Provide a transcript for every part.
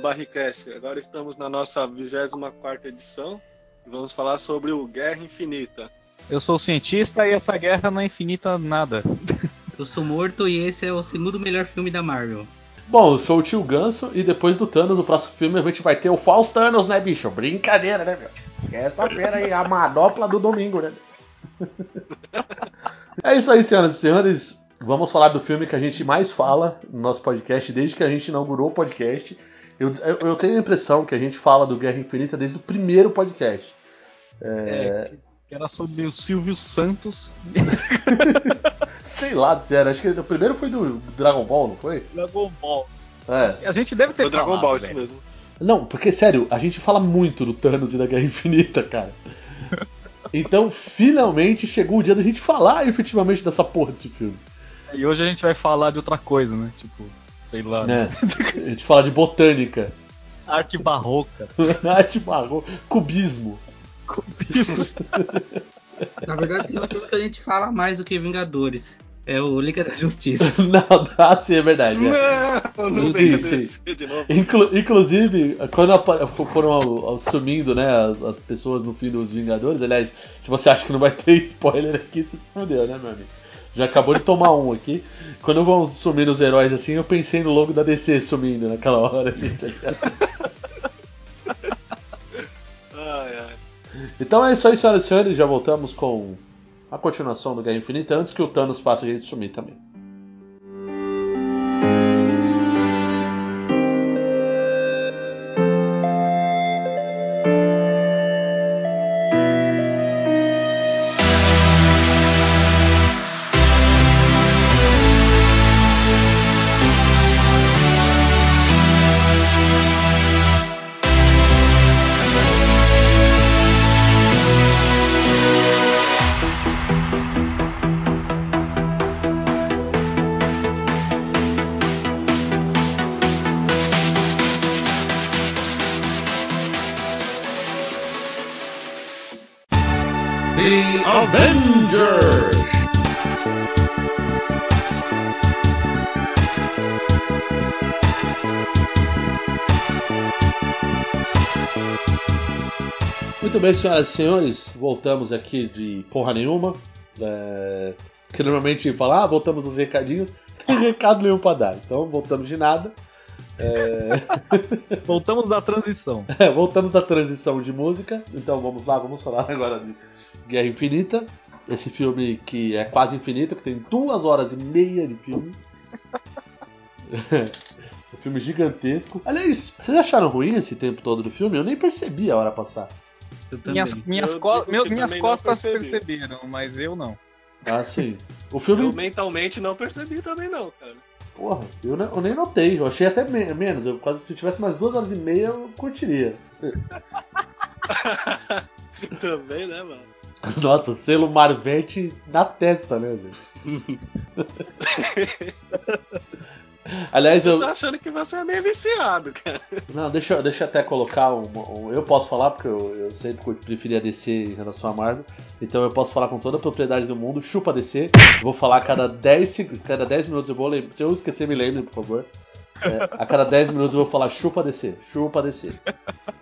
Barricast. Agora estamos na nossa 24 edição e vamos falar sobre o Guerra Infinita. Eu sou cientista e essa guerra não é infinita nada. Eu sou morto e esse é o segundo melhor filme da Marvel. Bom, eu sou o tio Ganso e depois do Thanos, o próximo filme a gente vai ter o False Thanos, né, bicho? Brincadeira, né, meu? Essa feira aí, a manopla do domingo, né? é isso aí, senhoras e senhores. Vamos falar do filme que a gente mais fala no nosso podcast desde que a gente inaugurou o podcast. Eu, eu, eu tenho a impressão que a gente fala do Guerra Infinita desde o primeiro podcast. É... que era sobre o Silvio Santos. Sei lá, era, acho que o primeiro foi do Dragon Ball, não foi? Dragon Ball. É. A gente deve ter Foi o Dragon Ball, isso mesmo. Não, porque sério, a gente fala muito do Thanos e da Guerra Infinita, cara. Então, finalmente chegou o dia da gente falar efetivamente dessa porra desse filme. E hoje a gente vai falar de outra coisa, né? Tipo, sei lá. É. A gente fala de botânica, Arte barroca. arte barro, cubismo. Na verdade, tem um filme que a gente fala mais do que Vingadores. É o Liga da Justiça. Não, ah, sim, é verdade. é. Não, não Sim, sei sim. de novo. Inclu- inclusive, quando foram ao- ao sumindo né, as, as pessoas no fim dos Vingadores, aliás, se você acha que não vai ter spoiler aqui, você se fudeu, né, meu amigo? Já acabou de tomar um aqui. Quando vão sumindo os heróis assim, eu pensei no logo da DC sumindo naquela hora ali, tá? Ai, ai. Então é isso aí, senhoras e senhores. Já voltamos com a continuação do Guerra Infinita antes que o Thanos faça a gente sumir também. Senhoras e senhores, voltamos aqui de porra nenhuma. É... Que normalmente fala, ah, voltamos nos recadinhos. Tem recado nenhum pra dar, então voltamos de nada. É... Voltamos da transição. É, voltamos da transição de música, então vamos lá, vamos falar agora de Guerra Infinita. Esse filme que é quase infinito, que tem duas horas e meia de filme. um filme gigantesco. Aliás, vocês acharam ruim esse tempo todo do filme? Eu nem percebi a hora passar. Eu também. Minhas, minhas, Eu co- meu- minhas costas percebi. perceberam, mas eu não. Ah, sim. O Eu filme. mentalmente não percebi também não, cara. Porra, eu, eu nem notei. Eu achei até me- menos. Eu, quase, se tivesse mais duas horas e meia, eu curtiria. também, né, mano? Nossa, selo Marvete na testa, né, velho? Aliás, eu. Eu tô achando que você é meio viciado, cara. Não, deixa, eu- deixa eu até colocar um, um- Eu posso falar, porque eu, eu sempre curti- preferia DC em relação a Marvel. Então eu posso falar com toda a propriedade do mundo. Chupa DC. Vou falar a cada 10, seg- cada 10 minutos eu vou lembrar. Se eu esquecer, me lembre, por favor. É, a cada 10 minutos eu vou falar chupa DC. Chupa DC.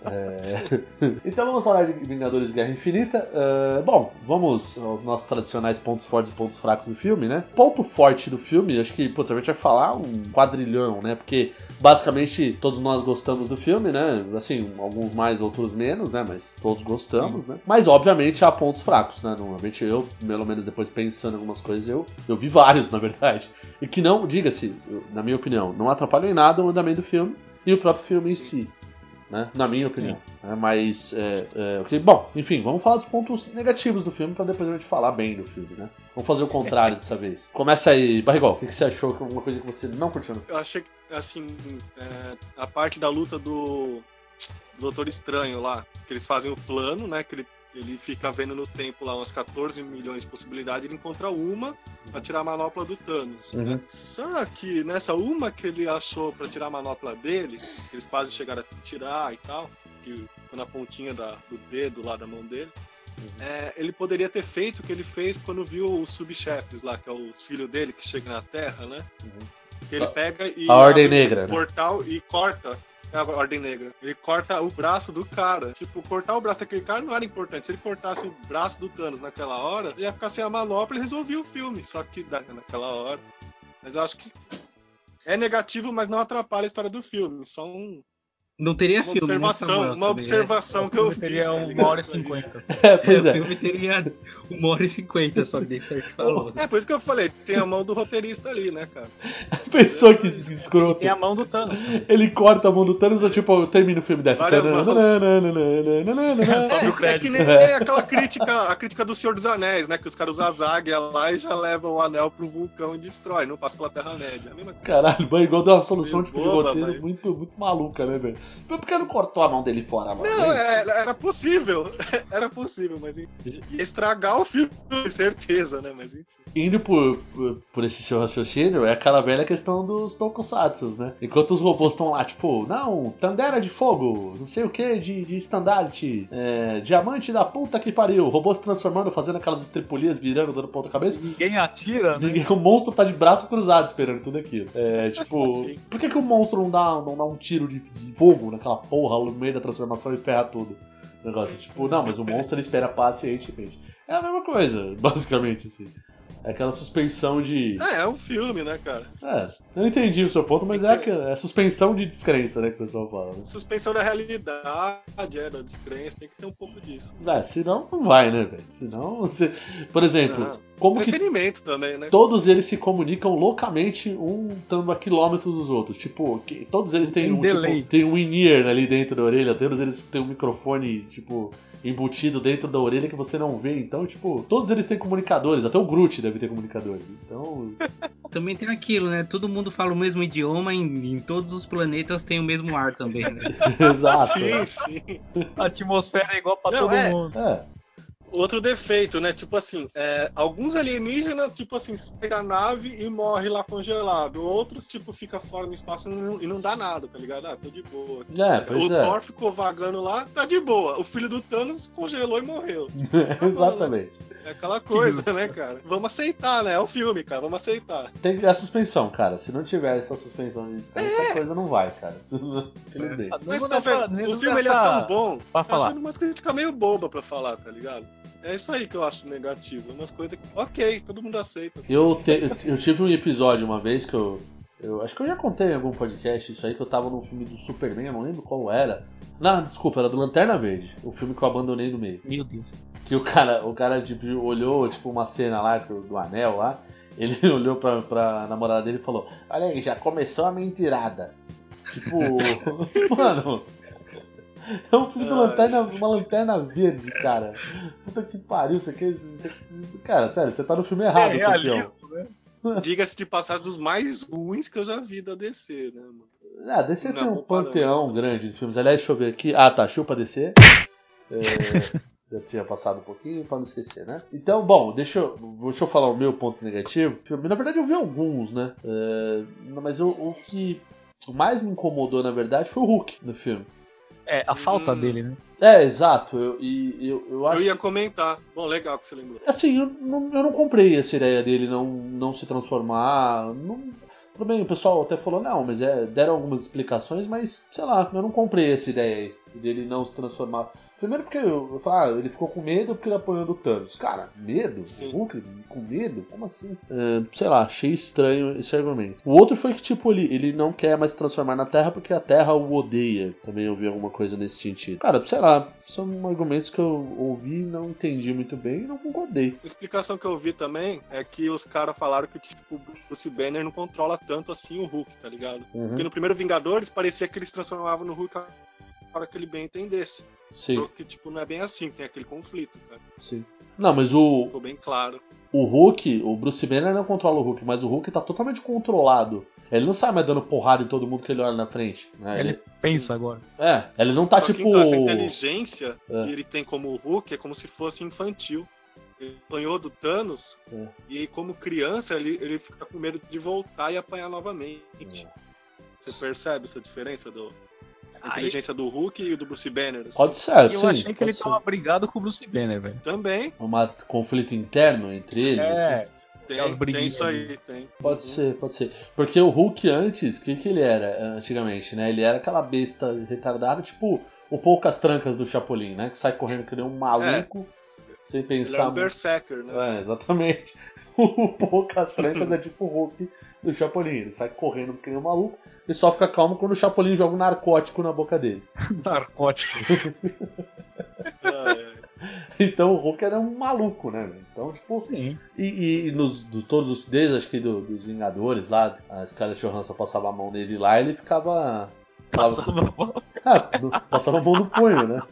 É, Então vamos falar de Vingadores Guerra Infinita. É, bom, vamos aos nossos tradicionais pontos fortes e pontos fracos do filme, né? Ponto forte do filme, acho que, putz, a gente vai falar um quadrilhão, né? Porque basicamente todos nós gostamos do filme, né? Assim, alguns mais, outros menos, né? Mas todos gostamos, né? Mas obviamente há pontos fracos, né? Normalmente eu, pelo menos depois pensando em algumas coisas, eu, eu vi vários, na verdade. E que não, diga-se, na minha opinião, não atrapalham em nada o andamento do filme e o próprio filme em si. Né? Na minha opinião. né? Mas, é, é, ok, bom, enfim, vamos falar dos pontos negativos do filme para depois a gente falar bem do filme, né? Vamos fazer o contrário dessa vez. Começa aí, Barrigol, o que, que você achou? Alguma coisa que você não curtiu no filme? Eu achei que, assim, é, a parte da luta do, do Doutor Estranho lá, que eles fazem o plano, né? Que ele, ele fica vendo no tempo lá umas 14 milhões de possibilidades, ele encontra uma pra tirar a manopla do Thanos. Uhum. né? Só que nessa uma que ele achou pra tirar a manopla dele, eles quase chegaram a tirar e tal, que na pontinha da- do dedo lá da mão dele. é, ele poderia ter feito o que ele fez quando viu os subchefes lá, que é os filhos dele que chegam na Terra, né? Porque ele pega e A Ordem Negra, o né? portal e corta. É a Ordem Negra. Ele corta o braço do cara. Tipo, cortar o braço daquele cara não era importante. Se ele cortasse o braço do Thanos naquela hora, ele ia ficar sem a manopla e resolvia o filme. Só que naquela hora. Mas eu acho que é negativo, mas não atrapalha a história do filme. Só um- Não teria uma filme, né, observação, Samuel, uma observação que eu fiz. Teria tá uma hora e cinquenta. É, né? pois o é. filme teria uma hora e cinquenta, só que falou. É, por isso que eu falei, tem a mão do roteirista ali, né, cara? Pensou que escroto. Tem a mão do Thanos. Ele corta a mão do Thanos ou tipo, termina o filme dessa. Várias mãos. É, é que nem é aquela crítica, a crítica do Senhor dos Anéis, né? Que os caras usam as águias lá e já levam o anel pro vulcão e destrói, não passa pela Terra-média. É. Caralho, mas igual deu uma solução tipo, de roteiro mas- muito, muito maluca, né, velho? Por que não cortou a mão dele fora, mano? Não, era, era possível. Era possível, mas estragar o filme, certeza, né? Mas enfim. Indo por, por, por esse seu raciocínio, é aquela velha questão dos tokusatsus, né? Enquanto os robôs estão lá, tipo, não, Tandera de fogo, não sei o que, de, de estandarte, é, diamante da puta que pariu, robôs se transformando, fazendo aquelas estripulias, virando, dando ponta cabeça. Ninguém atira, né? Ninguém- O monstro tá de braço cruzado esperando tudo aquilo. É, tipo, Sim. por que, que o monstro não dá, não dá um tiro de, de fogo naquela porra no meio da transformação e ferra tudo? O negócio, tipo, não, mas o monstro ele espera pacientemente. É a mesma coisa, basicamente, assim. É aquela suspensão de. É, é um filme, né, cara? É, eu entendi o seu ponto, mas é, aquela- é suspensão de descrença, né, que o pessoal fala. Né? Suspensão da realidade, é, da descrença, tem que ter um pouco disso. É, senão não vai, né, velho? Senão você. Por exemplo, Não. Como que também, né? todos eles se comunicam loucamente, um estando a quilômetros dos outros. Tipo, que- todos eles têm um, tipo, tem um in-ear ali dentro da orelha, todos eles têm um microfone, tipo, embutido dentro da orelha que você não vê. Então, tipo, todos eles têm comunicadores, até o Groot deve ter comunicadores. Então, Também tem aquilo, né? Todo mundo fala o mesmo idioma, em, em todos os planetas tem o mesmo ar também, né? exato. Sim, sim. A atmosfera é igual pra Não, todo é. mundo. É, Outro defeito, né? Tipo assim, é, alguns alienígenas, tipo assim, sai da nave e morre lá congelado. Outros, tipo, fica fora no espaço e não, e não dá nada, tá ligado? Ah, tô de boa. é, pois o é. Thor ficou vagando lá, tá de boa. O filho do Thanos congelou e morreu. Exatamente. É aquela coisa, né, cara? Vamos aceitar, né? É o filme, cara. Vamos aceitar. Tem a suspensão, cara. Se não tiver essa suspensão de descanso, É. a coisa não vai, cara. Infelizmente. Ah, Mas tá nessa- O filme ele é tão bom. Pra Tá falar. achando umas críticas meio boba pra falar, tá ligado? É isso aí que eu acho negativo. Umas coisas que, ok, todo mundo aceita. Eu, te- eu tive um episódio uma vez que eu, eu. Acho que eu já contei em algum podcast isso aí, que eu tava num filme do Superman, eu não lembro qual era. Não, desculpa, era do Lanterna Verde, o filme que eu abandonei no meio. Meu Deus. Que o cara, o cara tipo, olhou, tipo, uma cena lá do anel lá. Ele olhou pra, pra namorada dele e falou: Olha aí, já começou a mentirada. Tipo, mano. É um filme Ai. lanterna, uma lanterna verde, cara. Puta que pariu, você quer. Você, cara, sério, você tá no filme errado, é campeão. né? Diga-se de passar dos mais ruins que eu já vi da DC, né, mano? Ah, DC Não tem é um panteão grande de filmes. Aliás, deixa eu ver aqui. Ah, tá, chupa DC. É, já tinha passado um pouquinho pra não esquecer, né? Então, bom, deixa eu, deixa eu falar o meu ponto negativo. Na verdade, eu vi alguns, né? É, mas o, o que mais me incomodou, na verdade, foi o Hulk no filme. É, a falta Hum. dele, né? É, exato. Eu, e eu, eu acho. Eu ia comentar. Bom, legal que você lembrou. Assim, eu não, eu não comprei essa ideia dele não, não se transformar. Não, tudo bem, o pessoal até falou, não, mas é, deram algumas explicações, mas sei lá, eu não comprei essa ideia aí, dele não se transformar. Primeiro porque eu, falo, ah, ele ficou com medo porque ele apanhou do Thanos. Cara, medo? Sim. O Hulk com medo? Como assim? É, sei lá, achei estranho esse argumento. O outro foi que, tipo, ele, ele não quer mais se transformar na Terra porque a Terra o odeia. Também ouvi alguma coisa nesse sentido. Cara, sei lá, são argumentos que eu ouvi, não entendi muito bem e não concordei. A explicação que eu vi também é que os caras falaram que tipo, o Bruce Banner não controla tanto assim o Hulk, tá ligado? Uhum. Porque no primeiro Vingadores parecia que eles transformavam no Hulk a hora que ele bem entendesse. Sim, Só que, tipo, não é bem assim, tem aquele conflito, cara. sim. Não, mas o, Ficou bem claro. o Hulk, o Bruce Banner não controla o Hulk, mas o Hulk tá totalmente controlado. Ele não sai mais dando porrada em todo mundo que ele olha na frente. né? Ele Ele- pensa agora. é, ele não tá Só que, tipo. então, essa inteligência É. que ele tem como Hulk é como se fosse infantil. Ele apanhou do Thanos É. e como criança ele, ele fica com medo de voltar e apanhar novamente. Você percebe essa diferença do a Aí- inteligência do Hulk e do Bruce Banner? assim? Pode ser, E eu sim. achei que ele ser. tava brigado com o Bruce Banner, velho. Também. Um conflito interno entre eles. assim. É. Tem, Aquelas tem briguinhas isso aí, tem. Pode ser, pode ser. Porque o Hulk antes, o que, que ele era eh, antigamente, né? Ele era aquela besta retardada, tipo o poucas trancas do Chapolin, né? Que sai correndo que nem um maluco, sem Ele é pensar um berserker, né? É, exatamente. O poucas trancas é tipo o Hulk do Chapolin. Ele sai correndo que nem um maluco e só fica calmo quando o Chapolin joga um narcótico na boca dele. Narcótico. Então o Hulk era um maluco, né? Então, tipo, Sim. E, e nos, do, todos os. Desde acho que do- dos Vingadores lá, a Scarlett Johansson passava a mão nele lá ele ficava. Passava mal. Ah, no- passava a mão no punho, né?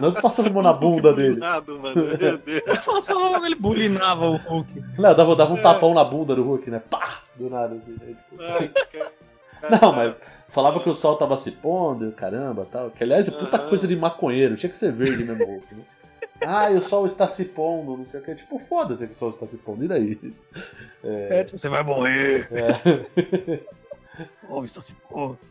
Não que passava a mão na bunda dele. Nada, mano. Meu Deus. Passava mal, ele bulinava o Hulk. Não, dava, dava um tapão na bunda do Hulk, né? Pá! Do nada, assim. né? Tipo, Ai, cara. Não, mas falava que o sol tava se pondo, e caramba tal. Que aliás é puta Aham. coisa de maconheiro, tinha que ser verde mesmo o Hulk, né? Ah, e o sol está se pondo, não sei o que. Tipo, foda-se que o sol está se pondo, e daí? É, tipo, você vai morrer. É. Se.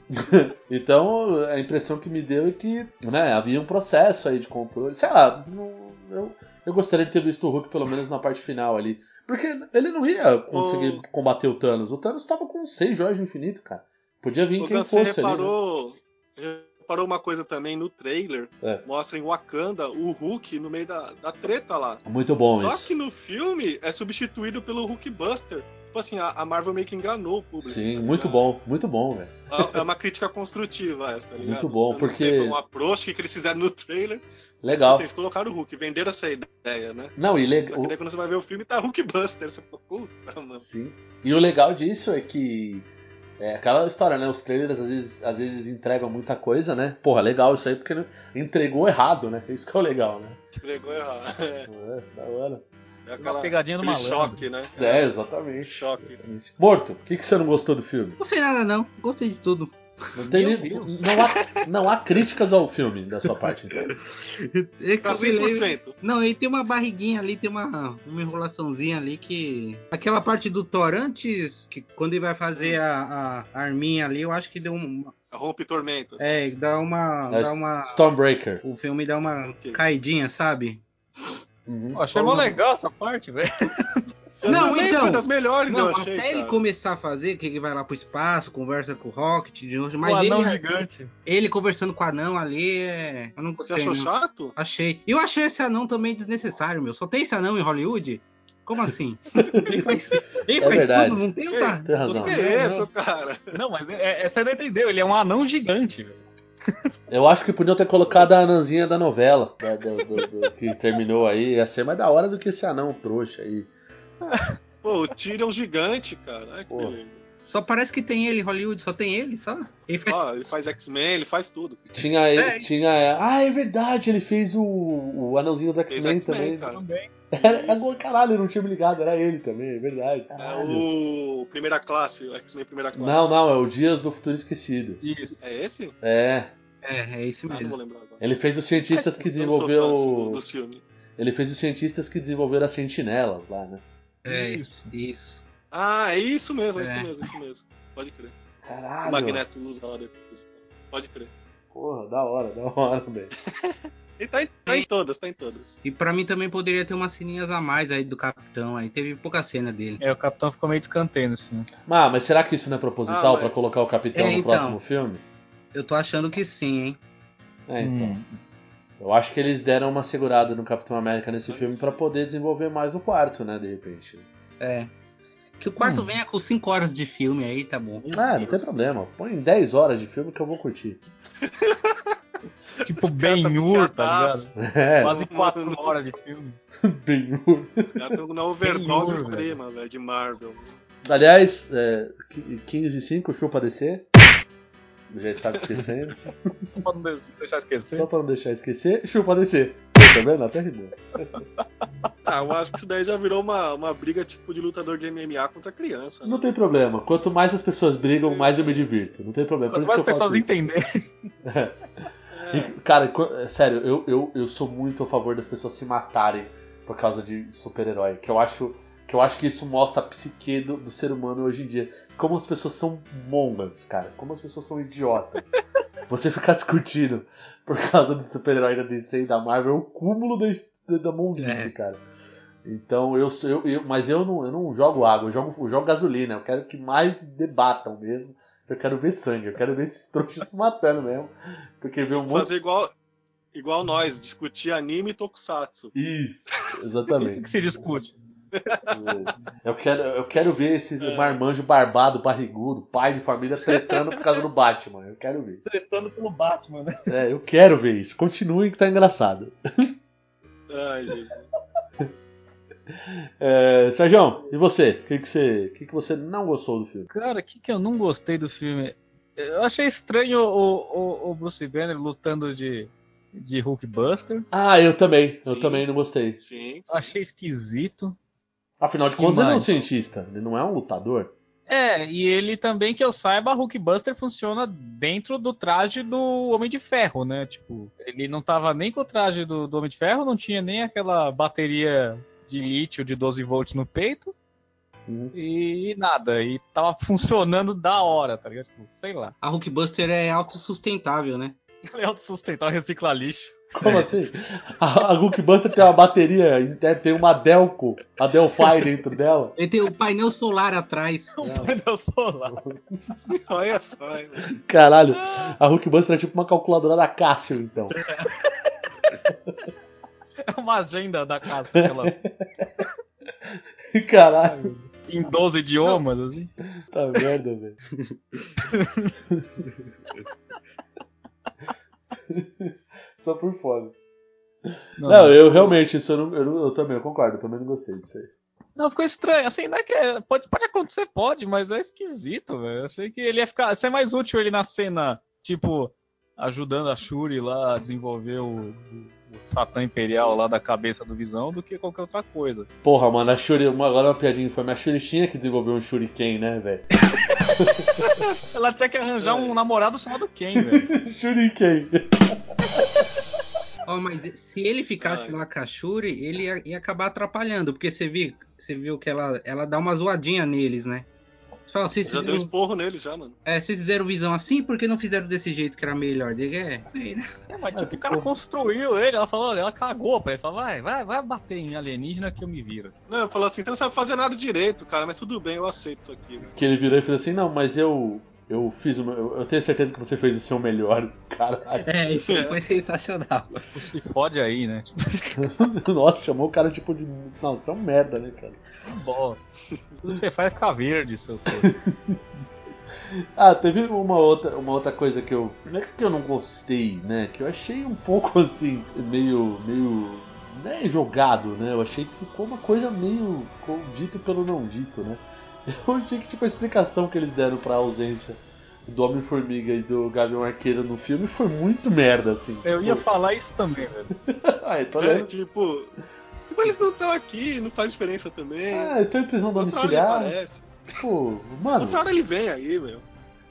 Então, a impressão que me deu é que né, havia um processo aí de controle. Sei lá, não- eu, eu gostaria de ter visto o Hulk pelo menos na parte final ali. Porque ele não ia conseguir combater o Thanos. O Thanos estava com seis joias de infinito, cara. Podia vir Ô, quem Dan, você fosse ali. Né? Reparou, uma coisa também no trailer? É. Mostra em Wakanda o Hulk no meio da, da treta lá. Muito bom Só isso. que no filme é substituído pelo Hulk Buster. Tipo assim, a, a Marvel meio que enganou o público. Sim, tá muito bom, muito bom, velho. É é uma crítica construtiva essa, tá ligado? Muito bom, Eu porque- sei, foi um approach que eles fizeram no trailer. Legal. Vocês colocaram o Hulk, venderam essa ideia, né? Não, e Só legal. que daí quando você vai ver o filme, tá Hulk Buster. Você fala, puta, mano. Sim. E o legal disso é que. É aquela história, né? Os trailers às vezes, às vezes entregam muita coisa, né? Porra, legal isso aí porque entregou errado, né? Isso que é o legal, né? Entregou errado. É, É, da hora. é aquela, pegadinha do malandro. choque, né? É, exatamente. Choque. exatamente. Morto, o que, que você não gostou do filme? Não sei nada não, gostei de tudo. Não, tem não, há, não há críticas ao filme da sua parte, então. É que Tá eu me lembro- 100%. Não, ele tem uma barriguinha ali, tem uma, uma enrolaçãozinha ali que. Aquela parte do Thor antes, que quando ele vai fazer a, a arminha ali, eu acho que deu uma. Rompe tormentas. É, dá uma. É Dá uma Stormbreaker. o filme dá uma Ok. caidinha, sabe? Uhum. Achei mó legal essa parte, velho. Não, então. Foi das melhores, Não, eu achei. até ele cara. começar a fazer, que ele vai lá pro espaço, conversa com o Rocket, de hoje, mas o ele, anão gigante. ele conversando com o anão ali, é... eu não Você achou não. chato? Achei. Eu achei esse anão também desnecessário, meu. Só tem esse anão em Hollywood? Como assim? ele faz, ele É faz verdade. tudo, não tem outra. Tem razão. O que é isso, cara? Não, mas é, é, você não entendeu. Ele é um anão gigante, velho. Eu acho que podiam ter colocado a anãzinha da novela, da- do- do- do- que terminou aí. Ia ser mais da hora do que esse anão trouxa aí. Pô, o Tyrion gigante, cara. Ai, que Pô. beleza. Só parece que tem ele em Hollywood, só tem ele, só. Ele faz... Ele faz X-Men, ele faz tudo. Tinha ele, É. tinha. Ah, é verdade, ele fez o, o anãozinho do X-Men X-Men, também. cara. Também. Era, era, caralho, eu não tinha me ligado, era ele também, é verdade. É Caralho. o Primeira Classe, o X-Men Primeira Classe. Não, não, é o Dias do Futuro Esquecido. Isso. É esse? É. É, é esse Ah, não vou mesmo. lembrar agora. Ele fez os cientistas que Eu não sou fã, assim, desenvolveu. do filme. Ele fez os cientistas que desenvolveram as sentinelas lá, né? É, Isso. É isso. Ah, é isso mesmo, é isso É. mesmo, é isso mesmo. Pode crer. O Caralho. Magneto usa lá depois. Pode crer. Porra, da hora, da hora, velho. E tá em, tá em todas, tá em todas. E pra mim também poderia ter umas ceninhas a mais aí do Capitão. Aí teve pouca cena dele. É, o Capitão ficou meio descanteio nesse filme. Ah, mas será que isso não é proposital Ah, mas- pra colocar o capitão É, no então. próximo filme? Eu tô achando que sim, hein? É, então. Hum. Eu acho que eles deram uma segurada no Capitão América nesse Mas- filme pra poder desenvolver mais o quarto, né, de repente. É. Que o quarto Hum. venha com 5 horas de filme aí, tá bom. Ah, não tem problema. Põe 10 horas de filme que eu vou curtir. Tipo, caras tá tá ligado? É, Quase quatro horas de filme. bem. Os caras estão na overdose extrema, velho, de Marvel. Aliás, é, 15 e 5, chupa DC. Eu já estava esquecendo. Só pra não deixar esquecer. Só pra não deixar esquecer, chupa DC. Tá vendo? Até rimou. Ah, eu acho que isso daí já virou uma, uma briga tipo de lutador de MMA contra criança. né? Não tem problema. Quanto mais as pessoas brigam, mais eu me divirto. Não tem problema. Por Quanto mais eu pessoas entenderem. É, E, Cara, sério, eu, eu, eu sou muito a favor das pessoas se matarem por causa de super-herói. Que eu acho que eu acho que isso mostra a psique do, do ser humano hoje em dia. Como as pessoas são mongas, cara. Como as pessoas são idiotas. Você ficar discutindo por causa de super-herói da DC e da Marvel é o cúmulo da, da, da monguice, É. cara. Então eu, eu, eu mas eu não, eu não jogo água, eu jogo, eu jogo gasolina. Eu quero que mais debatam mesmo. Eu quero ver sangue, eu quero ver esses trouxas se matando mesmo. Porque ver um monte. Fazer igual, igual nós, discutir anime e tokusatsu. Isso, Isso exatamente. que se discute. Eu quero, eu quero ver esses marmanjo barbado, barrigudo, pai de família tretando por causa do Batman. Eu quero ver isso. Tretando pelo Batman, né? É, eu quero ver isso. Continuem que tá engraçado. Ai, gente. É, Sérgio, e você? O que, que, você, que, que você não gostou do filme? Cara, o que, que eu não gostei do filme? Eu achei estranho o, o, o Bruce Banner lutando de, de Hulkbuster. Ah, eu também. Eu Sim. também não gostei. Sim, sim. Achei esquisito. Afinal de Que contas, ele não é um cientista. Ele não é um lutador. É, e ele também, que eu saiba, Hulkbuster funciona dentro do traje do Homem de Ferro, né? Tipo, ele não tava nem com o traje do, do Homem de Ferro, não tinha nem aquela bateria de lítio de 12 volts no peito. Uhum. E nada, e tava funcionando da hora, tá ligado? Tipo, sei lá. A Hulkbuster é autossustentável, né? Ele é autossustentável, recicla lixo. Como assim? A, a Hulkbuster tem uma bateria interna, tem uma Delco, a Delphi dentro dela. Ele tem o painel solar atrás. Um painel solar. Olha só, hein? Caralho, a Hulkbuster é tipo uma calculadora da Cássio, então. É uma agenda da casa, aquela, Caralho, em 12 idiomas, assim. tá merda, velho. Só por fora. Não, Não, eu realmente, isso eu, não, eu, eu também, eu concordo, eu também não gostei disso aí. Não, ficou estranho. Assim, não é que é- pode, pode acontecer, pode, mas é esquisito, velho. Achei que ele ia ficar. Ser mais útil ele na cena, tipo, ajudando a Shuri lá a desenvolver o, o, o Satã Imperial Sim. lá da cabeça do Visão do que qualquer outra coisa. Porra, mano, a Shuri, uma- agora uma piadinha foi, mas a Shuri tinha que desenvolver um Shuriken, né, velho? Ela tinha que arranjar um namorado chamado Ken, velho. Shuriken. Ó, mas se ele ficasse lá com a Shuri, ele ia, ia acabar atrapalhando, porque você viu, você viu que ela, ela dá uma zoadinha neles, né? Você fala, vocês Já deu fizeram, esporro nele já, mano. é, vocês fizeram visão assim, por que não fizeram desse jeito que era melhor? Diga, é, sei, né? É, mas tipo, o cara construiu ele, ela falou, olha, ela cagou ele. Falou, vai, vai, vai bater em alienígena que eu me viro. Não, eu falo assim, você não sabe fazer nada direito, cara, mas tudo bem, eu aceito isso aqui. Né? Que ele virou e falou assim: Não, mas eu. Eu fiz o meu, eu- tenho certeza que você fez o seu melhor. Caralho. É, isso aí foi sensacional. Se fode aí, né? Tipo, Nossa, chamou o cara tipo de. Não, você é um merda, né, cara? Bosta. Tudo que você faz é ficar verde, seu. Ah, teve uma outra, uma outra coisa que eu. Não é que eu não gostei, né? Que eu achei um pouco assim, meio. meio. Né, jogado, né? Eu achei que ficou uma coisa meio. Ficou dito pelo não dito, né? Eu achei que tipo a explicação que eles deram pra ausência do Homem-Formiga e do Gavião Arqueiro no filme foi muito merda, assim. Eu ia Tipo, falar isso também, velho. Ai, tô É, lendo. tipo, tipo, eles não estão aqui, não faz diferença também. Ah, estão em prisão domiciliar. Tipo, mano. Outra hora ele vem aí, meu.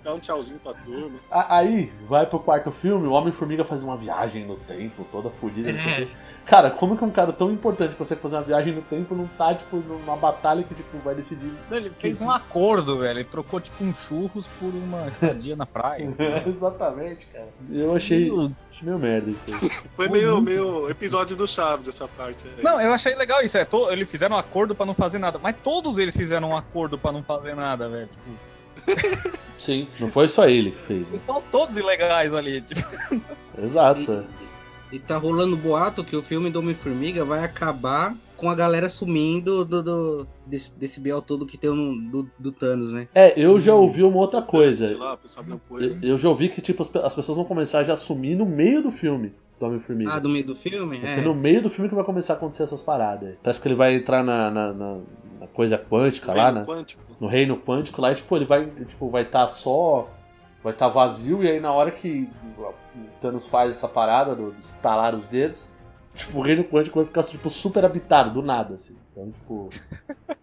Dá um tchauzinho pra turma. A- Aí, vai pro quarto filme, o Homem-Formiga faz uma viagem no tempo, toda fodida, não sei o É. quê. Cara, como que um cara tão importante pra você fazer uma viagem no tempo não tá, tipo, numa batalha que, tipo, vai decidir. Ele fez um acordo, velho. Ele trocou tipo um churros por uma estadia na praia. Exatamente, cara. Eu achei, achei meio merda isso aí. Foi meio, meio episódio do Chaves essa parte. aí. Não, eu achei legal isso. É, to- eles fizeram um acordo pra não fazer nada. Mas todos eles fizeram um acordo pra não fazer nada, velho. Tipo, Sim, não foi só ele que fez, né? estão todos ilegais ali. Tipo, Exato. é. E tá rolando boato que o filme do Homem-Formiga vai acabar com a galera sumindo do, do- desse, desse biel todo que tem no, do, do Thanos, né? É, eu já ouvi uma outra coisa. lá, coisa. eu já ouvi que, tipo, as pe- as pessoas vão começar a já sumir no meio do filme do Homem-Formiga. Ah, do meio do filme? Vai É. ser no meio do filme que vai começar a acontecer essas paradas. Parece que ele vai entrar na, na- na- na coisa quântica lá, Reino né? quântico. no reino quântico lá, e, tipo, ele vai, tipo, vai estar só, vai estar vazio e aí na hora que o Thanos faz essa parada do, de estalar os dedos, tipo, o reino quântico vai ficar tipo super habitado do nada assim. Então, tipo,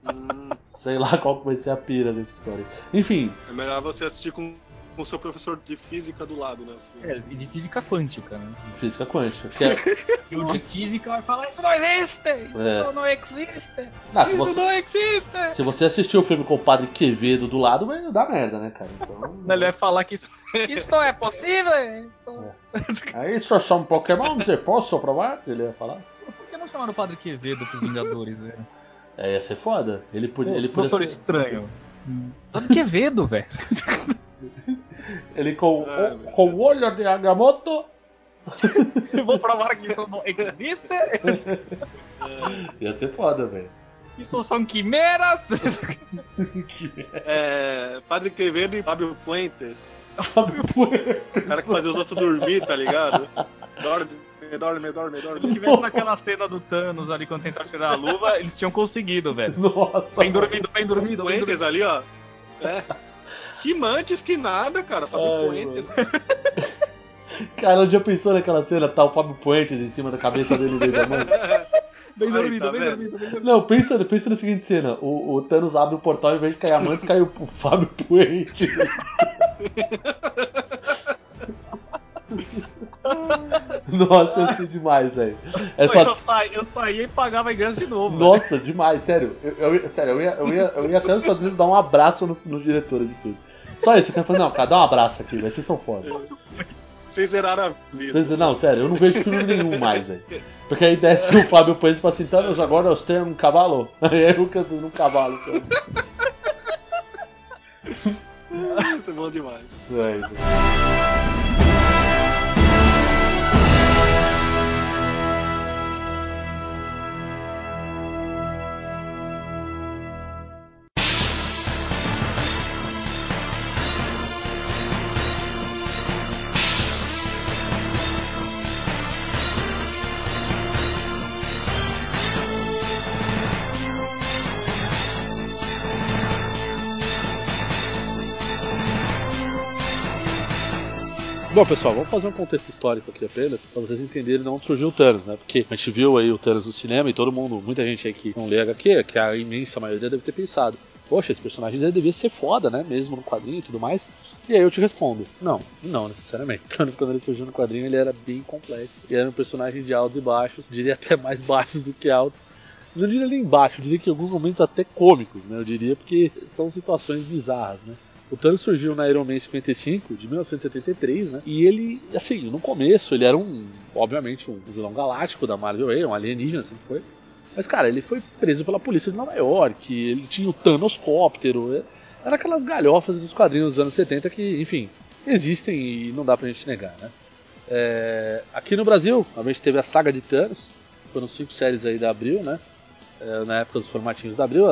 sei lá qual que vai ser a pira dessa história. Enfim, é melhor você assistir com com o seu professor de física do lado, né? é, e de física quântica, né? física quântica. Que é, o de física vai falar: Isso não existe! É. Isso não existe! Se, Isso você, não existe! se você assistir o filme com o Padre Quevedo do lado, vai dar merda, né, cara? Então, Ele vai falar que isso, isso não é possível! Isto... aí só só um Pokémon, você posso provar? Ele ia falar. Por que não chamaram o Padre Quevedo pros Vingadores, velho? É, ia ser foda. Ele podia, ele podia ser. Estranho. Padre Quevedo, velho. Ele com, É, o- com o olho de Agamotto. Eu vou provar que isso não existe. Ia ser foda, velho. Isso são quimeras. É, Padre Quevedo e Fábio Puentes. Fábio Puerto. O cara que fazia os outros dormir, tá ligado? Dorme, dorme, dorme, Se dorme. tivesse naquela cena do Thanos ali quando tentar tirar a luva, eles tinham conseguido, velho. Nossa. Bem dormido, bem dormido, bem Puentes dormido. ali, ó. É. Que mantes, que nada, cara. Fábio Ai, Puentes. Cara, já pensou naquela cena? Tá o Fábio Puentes em cima da cabeça dele dentro da mão? Bem dormido, tá bem dormido, bem dormido. Não, pensa, pensa na seguinte cena: o, o Thanos abre o portal, em vez de cair a Mantis, cai o, o Fábio Puentes. Nossa, ia ser demais, velho. É Pô, eu, saí, eu saía e pagava ingresso de novo. Nossa, demais, sério. Eu, eu sério, eu ia, eu, ia, eu ia até nos Estados Unidos dar um abraço nos, nos diretores filme. Só isso, eu quero falar, não, cara, dá um abraço aqui, velho, vocês são foda. Vocês zeraram a vida. Vocês, não, sério, eu não vejo filme nenhum mais, velho. Porque aí desce o Fábio Puentes e fala assim, Thanos, agora nós temos um cavalo. Aí eu canto num cavalo. cara. Isso é bom demais. É, Bom, pessoal, vamos fazer um contexto histórico aqui apenas, pra vocês entenderem de onde surgiu o Thanos, né? Porque a gente viu aí o Thanos no cinema e todo mundo, muita gente aí que não lê HQ, que a imensa maioria deve ter pensado, poxa, esse personagem ele devia ser foda, né? Mesmo no quadrinho e tudo mais. E aí eu te respondo, não, não necessariamente. Thanos, quando ele surgiu no quadrinho, ele era bem complexo. E era um personagem de altos e baixos, diria até mais baixos do que altos. Não diria nem baixo, eu diria que em alguns momentos até cômicos, né? Eu diria porque são situações bizarras, né? O Thanos surgiu na Iron Man 55, de 1973, né? E ele, assim, no começo, ele era um, obviamente, um vilão galáctico da Marvel aí, um alienígena, sempre foi. Mas, cara, ele foi preso pela polícia de Nova York, ele tinha o Thanoscóptero, é- era aquelas galhofas dos quadrinhos dos anos 70 que, enfim, existem e não dá pra gente negar, né? É, aqui no Brasil, a gente teve a saga de Thanos, foram cinco séries aí da Abril, né? É, na época dos formatinhos da Abril,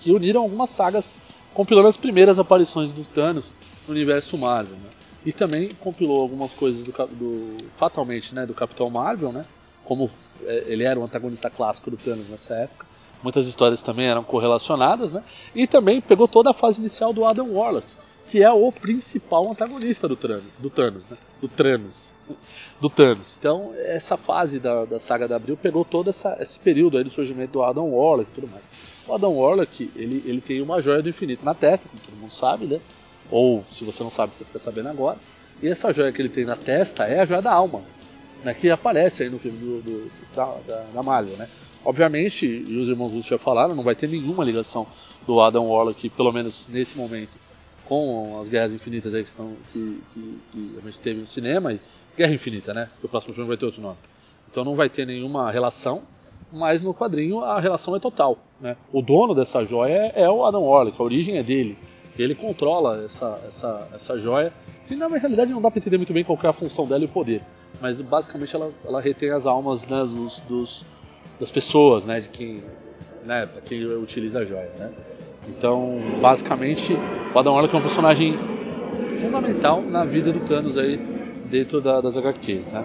que uniram algumas sagas compilando as primeiras aparições do Thanos no universo Marvel, né? E também compilou algumas coisas do, do fatalmente, né, do Capitão Marvel, né? Como é, ele era o antagonista clássico do Thanos nessa época. Muitas histórias também eram correlacionadas, né? E também pegou toda a fase inicial do Adam Warlock, que é o principal antagonista do Thanos, do Thanos, né? Do Thanos. Do Thanos. Então, essa fase da, da saga da Abril pegou todo essa, esse período aí do surgimento do Adam Warlock e tudo mais. O Adam Warlock, ele, ele tem uma joia do infinito na testa, como todo mundo sabe, né? Ou, se você não sabe, você fica sabendo agora. E essa joia que ele tem na testa é a joia da alma, né? Que aparece aí no filme do, do- da, da, da né? Obviamente, e os irmãos Russo já falaram, não vai ter nenhuma ligação do Adam Warlock, pelo menos nesse momento, com as Guerras Infinitas aí que, estão, que, que, que a gente teve no cinema, e Guerra Infinita, né? Que o próximo filme vai ter outro nome. Então não vai ter nenhuma relação, mas no quadrinho a relação é total. Né? O dono dessa joia é o Adam Warlock, a origem é dele. Ele controla essa, essa, essa joia, que na realidade não dá para entender muito bem qual é a função dela e o poder. Mas basicamente ela, ela retém as almas né, dos, dos- das pessoas, né, de quem, né, quem utiliza a joia. Né? Então, basicamente, o Adam Warlock é um personagem fundamental na vida do Thanos aí dentro da- das HQs, né?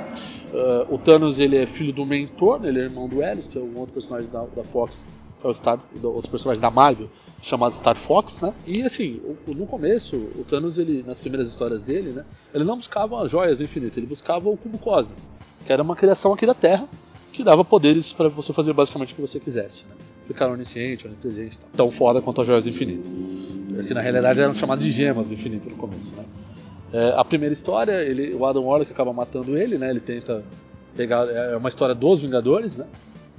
Ah, o Thanos ele é filho do mentor, né? ele é irmão do Helios, que é um outro personagem da, da Fox, que é o Star, outro personagem da Marvel, chamado Star Fox, né? E assim, o- no começo, o Thanos, ele, nas primeiras histórias dele, né? Ele não buscava as joias do infinito, ele buscava o cubo cósmico, que era uma criação aqui da Terra, que dava poderes para você fazer basicamente o que você quisesse, né? Ficar onisciente, onipresente, tal. tão foda quanto as joias do infinito. Que na realidade eram chamadas de gemas do infinito no começo, né? É, a primeira história, ele, o Adam Warlock acaba matando ele, né? Ele tenta pegar. É uma história dos Vingadores, né?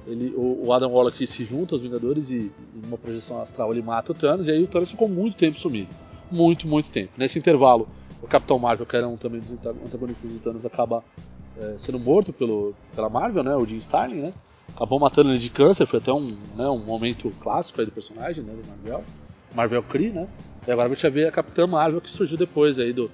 Ele, o, o Adam Warlock se junta aos Vingadores e, em uma projeção astral, ele mata o Thanos. E aí o Thanos ficou muito tempo sumido. Muito, muito tempo. Nesse intervalo, o Capitão Marvel, que era um também dos anta- antagonistas do Thanos, acaba é, sendo morto pelo, pela Marvel, né? O Jim Starlin, né? acabou matando ele de câncer, foi até um, né, um momento clássico aí do personagem, né, do Marvel. Marvel Cree, né? E agora a gente vai ver a Capitã Marvel que surgiu depois aí do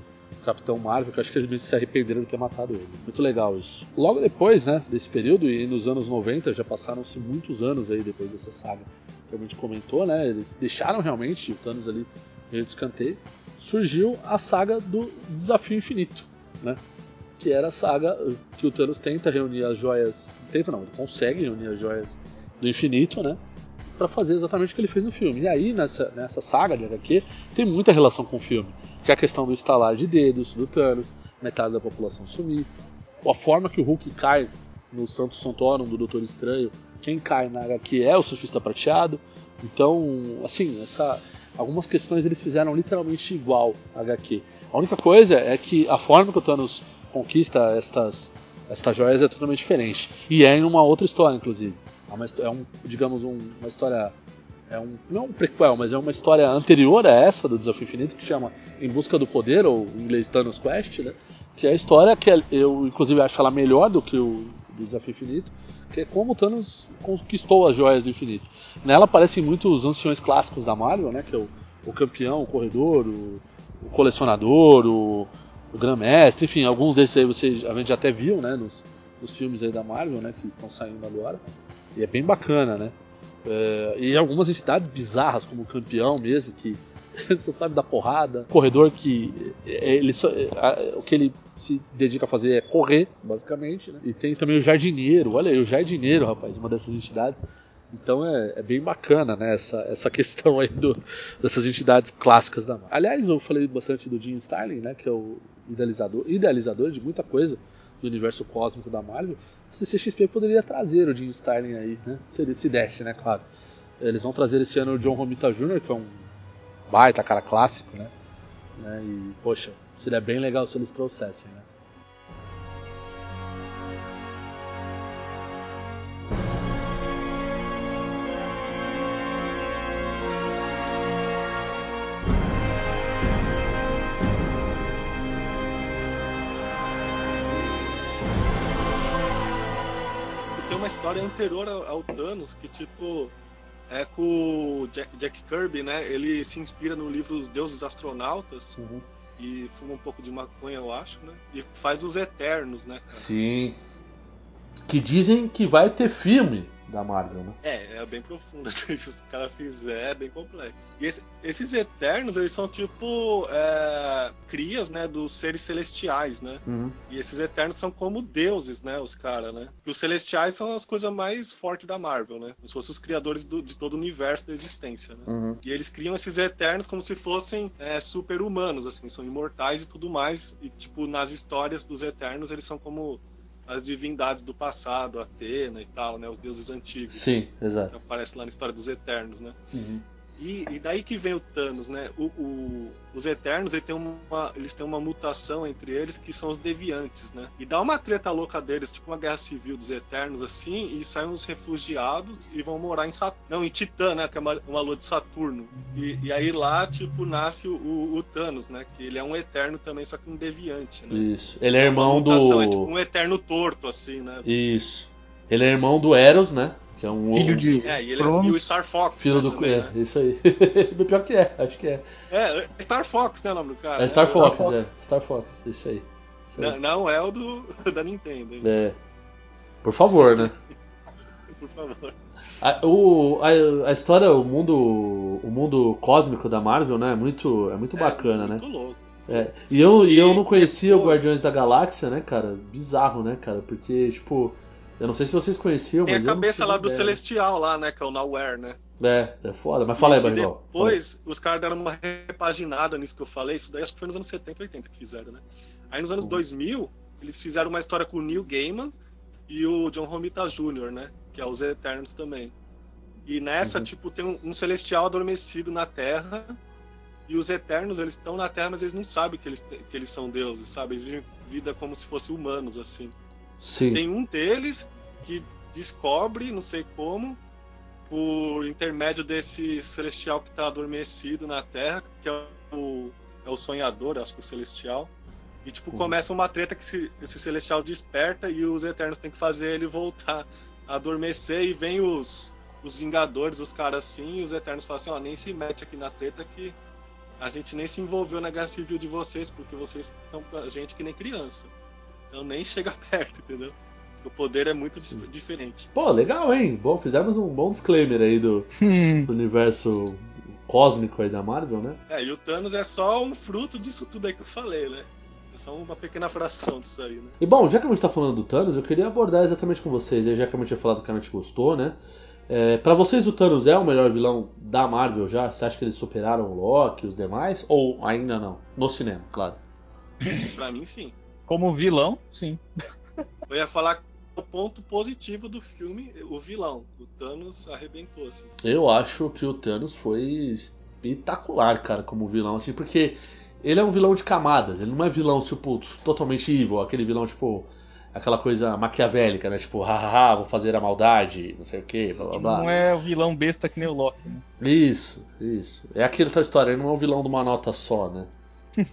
Capitão Marvel, que acho que eles se arrependeram de ter matado ele. Muito legal isso. Logo depois, né, desse período, e nos anos 90, já passaram-se muitos anos aí depois dessa saga que a gente comentou, né? Eles deixaram realmente o Thanos ali meio de escanteio. Surgiu a saga do Desafio Infinito, né? Que era a saga que o Thanos tenta reunir as joias. Tenta não, ele consegue reunir as joias do infinito, né? Para fazer exatamente o que ele fez no filme. E aí, nessa, nessa saga de HQ, tem muita relação com o filme. Que é a questão do estalar de dedos do Thanos, metade da população sumir, a forma que o Hulk cai no Santo Santorum do Doutor Estranho, quem cai na HQ é o Surfista Prateado. Então, assim, essa, algumas questões eles fizeram literalmente igual a HQ. A única coisa é que a forma que o Thanos conquista estas, estas joias é totalmente diferente. E é em uma outra história, inclusive. É, uma, é um, digamos, um, uma história. É um, não é um prequel, mas é uma história anterior a essa do Desafio Infinito, que chama Em Busca do Poder, ou em inglês Thanos Quest, né? Que é a história que eu, inclusive, acho ela melhor do que o Desafio Infinito, que é como o Thanos conquistou as joias do infinito. Nela aparecem muitos anciões clássicos da Marvel, né? Que é o, o campeão, o corredor, o, o colecionador, o, o Grã-Mestre, enfim, alguns desses aí você, a gente já até viu, né? Nos, nos filmes aí da Marvel, né? Que estão saindo agora. E é bem bacana, né? É, e algumas entidades bizarras, como o campeão mesmo, que só sabe da porrada. Corredor que é, ele só, é, o que ele se dedica a fazer é correr, basicamente. Né? E tem também o jardineiro. Olha aí, o jardineiro, rapaz, uma dessas entidades. Então é, é, bem bacana né, essa, essa questão aí do, dessas entidades clássicas da Marvel. Aliás, eu falei bastante do Jim Starlin, né, que é o idealizador, idealizador de muita coisa do universo cósmico da Marvel. A CCXP poderia trazer o Jim Starlin aí, né, se ele se desse, né, claro. Eles vão trazer esse ano o John Romita Jr., que é um baita cara clássico, né? né? E, poxa, seria bem legal se eles trouxessem, né? História anterior ao Thanos que, tipo, é com o Jack, Jack, Kirby, né? Ele se inspira no livro Os Deuses Astronautas uhum. e fuma um pouco de maconha, eu acho, né? E faz os Eternos, né? Cara? Sim. Que dizem que vai ter filme da Marvel, né? É, é bem profundo. Se os caras fizerem, é bem complexo. E esse, esses Eternos, eles são tipo é, crias, né, dos seres celestiais, né? Uhum. E esses Eternos são como deuses, né, os caras, né? E os celestiais são as coisas mais fortes da Marvel, né? Como se fossem os criadores do, de todo o universo da existência, né? Uhum. E eles criam esses Eternos como se fossem é, super-humanos, assim, são imortais e tudo mais. E, tipo, nas histórias dos Eternos, eles são como as divindades do passado, Atena e tal, né? Os deuses antigos. Sim, exato. Que aparece lá na história dos Eternos, né? Uhum. E, e, daí que vem o Thanos, né? O, o, os Eternos têm, uma, eles têm uma mutação entre eles que são os Deviantes, né? E dá uma treta louca deles, tipo uma guerra civil dos Eternos, assim, e saem os refugiados e vão morar em Saturno. Não, em Titã, né? Que é uma, uma lua de Saturno. E, e, aí lá, tipo, nasce o, o, Thanos, né? Que ele é um Eterno também, só que um Deviante, né? Isso. Ele é irmão mutação, do. É tipo um Eterno torto, assim, né? Isso. Ele é irmão do Eros, né? Que é um filho de. É, e, ele, é e o Star Fox. Filho né, do. também, é, né? isso aí. Pior que é, acho que é. É, Star Fox, né, o nome do cara? É Star né? Fox, é. Star Fox, isso aí. Isso aí. Não, não, é o do, da Nintendo. Hein? É. Por favor, né? Por favor. A, o, a, a, história, o mundo, o mundo cósmico da Marvel, né? É muito, é muito é, bacana, muito né? louco. É, e eu, e eu não conhecia depois... o Guardiões da Galáxia, né, cara? Bizarro, né, cara? Porque, tipo, eu não sei se vocês conheciam, Tem mas. a cabeça lá do ideia. Celestial, lá, né? Que é o Nowhere, né? É, é foda. Mas fala aí, Barrigol. Depois, os caras deram uma repaginada nisso que eu falei. Isso daí acho que foi nos anos 70, 80 que fizeram, né? Aí nos anos Uhum. 2000, eles fizeram uma história com o Neil Gaiman e o John Romita Jr., né? Que é os Eternos também. E nessa, Uhum. tipo, tem um, um celestial adormecido na Terra. E os Eternos, eles estão na Terra, mas eles não sabem que eles, que eles são deuses, sabe? Eles vivem vida como se fossem humanos, assim. Sim. Tem um deles que descobre, não sei como, por intermédio desse celestial que está adormecido na Terra, que é o, é o sonhador, acho que o celestial. E tipo, Uhum. começa uma treta que esse, esse celestial desperta e os Eternos têm que fazer ele voltar adormecer e vem os, os Vingadores, os caras assim, e os Eternos falam assim, ó, nem se mete aqui na treta que a gente nem se envolveu na guerra civil de vocês, porque vocês estão pra gente que nem criança. Então nem chega perto, entendeu? O poder é muito dis- diferente. Pô, legal, hein? Bom, fizemos um bom disclaimer aí do, Hum. do universo cósmico aí da Marvel, né? É, e o Thanos é só um fruto disso tudo aí que eu falei, né? É só uma pequena fração disso aí, né? E bom, já que a gente tá falando do Thanos, eu queria abordar exatamente com vocês, já que a gente tinha falado que a gente gostou, né? É, para vocês o Thanos é o melhor vilão da Marvel já? Você acha que eles superaram o Loki e os demais? Ou ainda não? No cinema, claro. Pra mim, sim. Como vilão, sim. Eu ia falar o ponto positivo do filme, o vilão. O Thanos arrebentou, assim. Eu acho que o Thanos foi espetacular, cara, como vilão, assim, porque ele é um vilão de camadas, ele não é vilão, tipo, totalmente evil, aquele vilão, tipo, aquela coisa maquiavélica, né? Tipo, hahaha, vou fazer a maldade, não sei o que, blá blá blá. Não é o vilão besta que nem o Loki, né? Isso, isso. É aquela tal história, ele não é um vilão de uma nota só, né?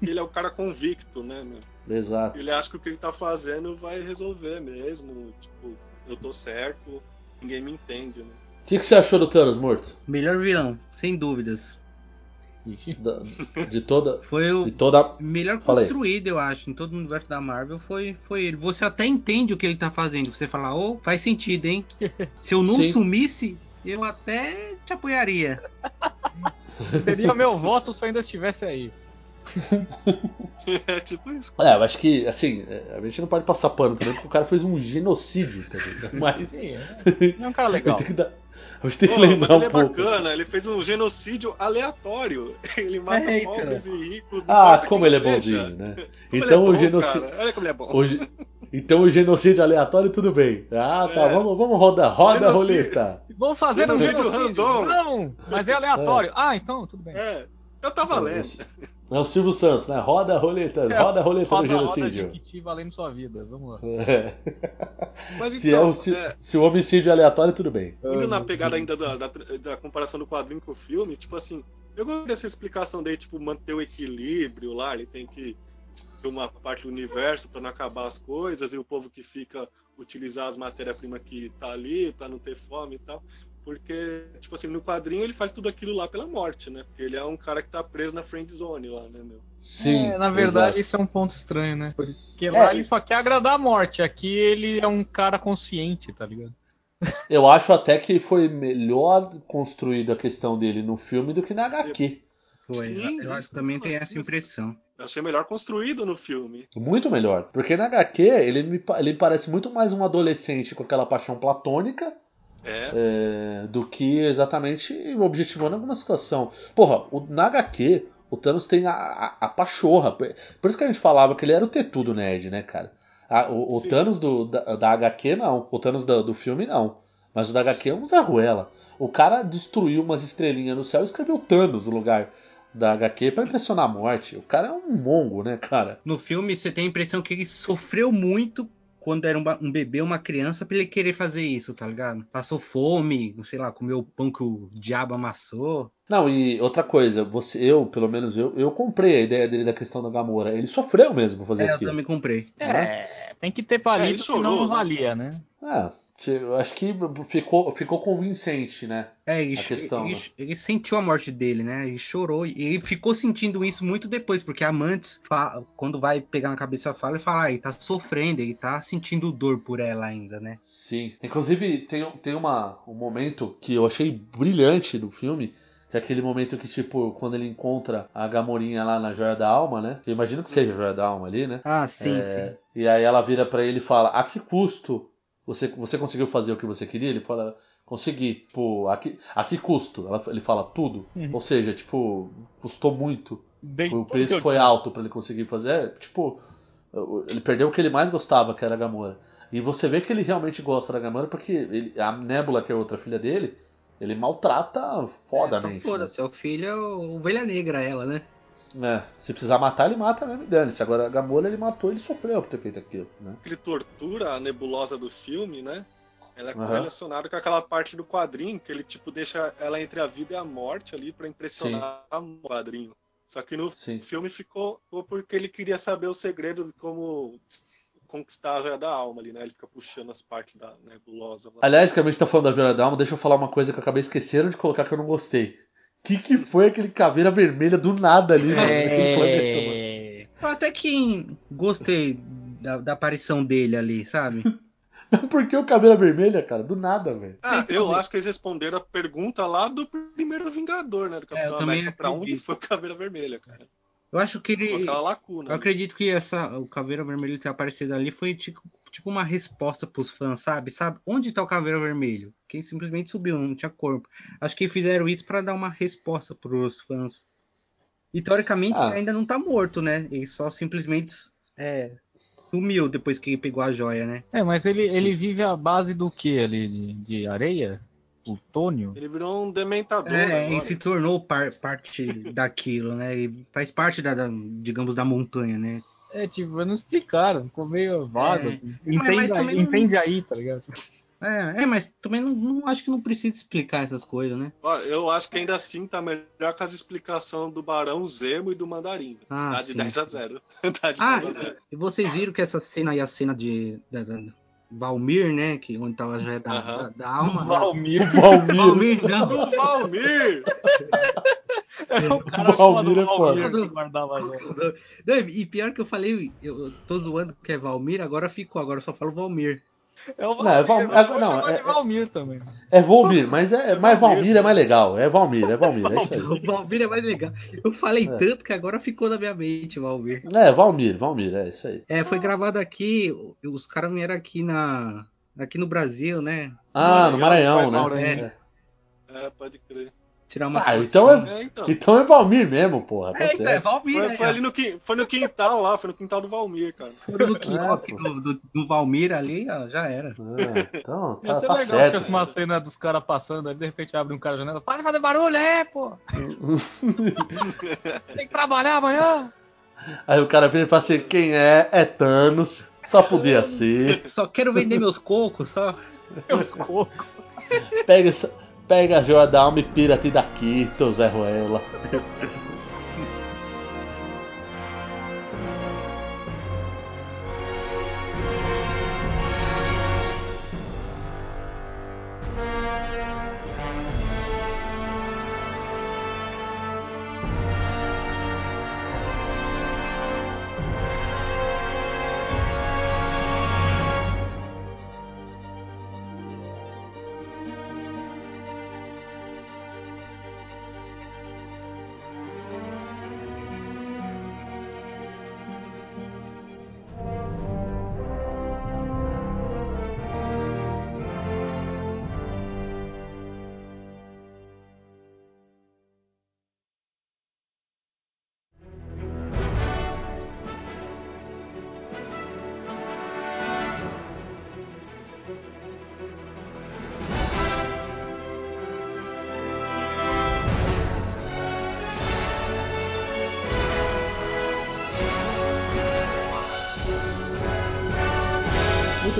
Ele é o cara convicto, né, meu? Exato. Ele acha que o que ele tá fazendo vai resolver mesmo. Tipo, eu tô certo, ninguém me entende, né? O que, que você achou do Thanos morto? Melhor vilão, sem dúvidas. Da- de toda. Foi o De toda. melhor Fala aí. construído, eu acho, em todo o universo da Marvel foi, foi ele. Você até entende o que ele tá fazendo. Você fala, ô, faz sentido, hein? Se eu não Sim. sumisse, eu até te apoiaria. Seria meu voto se eu ainda estivesse aí. é tipo isso. É, eu acho que, assim, é, a gente não pode passar pano também, porque o cara fez um genocídio, tá ligado? Mas. Sim, é é um cara A legal. tem que, dar, a gente tem que Pô, mas lembrar ele um é pouco. bacana, ele fez um genocídio aleatório. Ele mata É, então. pobres e ricos. Ah, importa como ele é bonzinho, né? Como Então ele é o genocídio. Olha como ele é bom. o Então o genocídio aleatório, tudo bem. Ah, tá, É. vamos, vamos rodar. Roda a Genocídio. roleta. Vamos fazer um Genocídio genocídio. random. Não, mas é aleatório. Ah, então, tudo bem. É, eu tava lendo. É o Silvio Santos, né? Roda a roleta, É, roda a roleta Roda, do roda genocídio. Jequiti valendo sua vida. Vamos lá. É. Mas Se, então, é o, se, é, se o homicídio é aleatório, tudo bem. indo na pegada ainda da, da, da comparação do quadrinho com o filme, tipo assim, eu gosto dessa explicação dele, tipo, manter o equilíbrio lá, ele tem que ter uma parte do universo pra não acabar as coisas, e o povo que fica utilizar as matérias-primas que tá ali pra não ter fome e tal. Porque, tipo assim, no quadrinho ele faz tudo aquilo lá pela morte, né? Porque ele é um cara que tá preso na friend zone lá, né, meu? Sim. É, na verdade, exato. isso é um ponto estranho, né? Porque É, lá ele só quer agradar a morte. Aqui ele é um cara consciente, tá ligado? Eu acho até que foi melhor construído a questão dele no filme do que na HQ. Foi. Sim, eu acho que também tem essa impressão. Eu achei melhor construído no filme. Muito melhor. Porque na HQ ele me ele parece muito mais um adolescente com aquela paixão platônica É. é, do que exatamente objetivando alguma situação. Porra, o, na HQ, o Thanos tem a, a, a pachorra. Por por isso que a gente falava que ele era o tetudo nerd, né, cara? A- o o. Thanos do, da, da HQ, não. O Thanos do, do filme, não. Mas o da HQ é um Zé Ruela. O cara destruiu umas estrelinhas no céu e escreveu Thanos no lugar da HQ pra impressionar a morte. O cara é um mongo, né, cara? No filme você tem a impressão que ele sofreu muito quando era um, um bebê, uma criança, pra ele querer fazer isso, tá ligado? Passou fome, sei lá, comeu o pão que o diabo amassou. Não, e outra coisa, você, eu, pelo menos eu, eu comprei a ideia dele da questão da Gamora. Ele sofreu mesmo pra fazer É, eu aquilo. também comprei. É, tem que ter É, palito, chorou, senão não né? valia, né? É, eu acho que ficou, ficou convincente, né? É, ele, A questão, ele, né? ele sentiu a morte dele, né? Ele chorou. E ele ficou sentindo isso muito depois, porque a Mantis, fa- quando vai pegar na cabeça fala, ele fala, ah, ele tá sofrendo, ele tá sentindo dor por ela ainda, né? Sim. Inclusive, tem, tem uma, um momento que eu achei brilhante do filme. Que é aquele momento que, tipo, quando ele encontra a Gamorinha lá na Joia da Alma, né? Eu imagino que seja a Joia da Alma ali, né? Ah, sim, É, sim. E aí ela vira pra ele e fala: A que custo você, você conseguiu fazer o que você queria? Ele fala: Consegui. Tipo, a que, a que custo? Ela, ele fala: Tudo. Uhum. Ou seja, tipo, custou muito. Deitou O preço foi tinha. alto pra ele conseguir fazer. É, tipo, ele perdeu o que ele mais gostava, que era a Gamora. E você vê que ele realmente gosta da Gamora porque ele- a Nebula, que é outra filha dele, ele maltrata Então, fodamente. né? Foda-se, é o filho, é o ovelha negra, ela, né? É, se precisar matar, ele mata mesmo e dane-se. Agora a Gamora ele matou, ele sofreu por ter feito aquilo, né? Ele tortura a nebulosa do filme, né? Ela é Aham. correlacionada com aquela parte do quadrinho que ele tipo deixa ela entre a vida e a morte ali pra impressionar o quadrinho. Só que no Sim. filme ficou, ficou porque ele queria saber o segredo de como conquistar a joia da alma ali, né? Ele fica puxando as partes da nebulosa. lá. Aliás, que a gente tá falando da Joia da Alma, deixa eu falar uma coisa que eu acabei esquecendo de colocar que eu não gostei. Que que foi aquele caveira vermelha do nada ali, mano, planeta, mano? É... Eu até que gostei da, da aparição dele ali, sabe? Por que o caveira vermelha, cara? Do nada, velho. Ah, eu acho que eles responderam a pergunta lá do primeiro Vingador, né? Do É, Capitão também América. Pra onde foi o Caveira Vermelha, cara? Eu acho que ele. aquela lacuna. Eu acredito que essa, o Caveira Vermelho ter aparecido ali foi tipo, tipo uma resposta pros fãs, sabe? Sabe? Onde tá o Caveira Vermelho? Que ele simplesmente subiu, não tinha corpo. Acho que fizeram isso pra dar uma resposta pros fãs. E teoricamente Ah. ele ainda não tá morto, né? Ele só simplesmente é, sumiu depois que pegou a joia, né? É, mas ele, Sim. ele vive à base do que ali? De, de areia? Plutônio? Ele virou um dementador É, ele se tornou par- parte daquilo, né? Ele faz parte da, da- digamos, da montanha, né? É, tipo, não explicaram, ficou meio vago. É. assim. Mas- Entende, aí, não- entende aí, tá ligado? É, é mas também não, não acho que não precisa explicar essas coisas, né? Eu acho que ainda assim tá melhor com as explicações do Barão Zemo e do Mandarim. Ah, Dá de sim, 10 a sim. 0. Dá de Ah, 10 a 0. e vocês viram que essa cena aí, a cena de da, da- Valmir, né? Que onde tava a joia da, Aham. da, da alma. né? Valmir. Valmir. Valmir, não. Do Valmir! o cara Valmir é foda. Não, E pior que eu falei, eu eu tô zoando que é Valmir, agora ficou, agora eu só falo Valmir. É o Não, é Valmir, Val- eu vou não, chamar é- de Valmir também. É Volmir, mas é, mas Valmir, Valmir é mais legal. É Valmir, é Valmir, é isso aí. O Valmir é mais legal. Eu falei É. tanto que agora ficou na minha mente, Valmir. É, Valmir, Valmir, é isso aí. É, foi gravado aqui, os caras vieram aqui na. Aqui no Brasil, né? Ah, no Maranhão, Maranhão, né? É, pode crer. Tirar uma. Ah, então é, É, então. então é Valmir mesmo, porra. Tá É, então, é certo. Valmir, Foi, né? foi ali no, foi no quintal lá, foi no quintal do Valmir, cara. Foram no quiosque pô. do, do, do Valmir ali, ó, já era. Ah, então, Ia tá, ser tá legal se certo. tivesse uma cena dos caras passando, aí de repente abre um cara na janela. Para de fazer barulho, é, pô! Tem que trabalhar amanhã! Aí o cara vem e fala assim: quem é? É Thanos. Só podia ser. Só quero vender meus cocos, só. Meus cocos. Pega, essa- pega a joia da alma e pira-te daqui, teu Zé Ruela.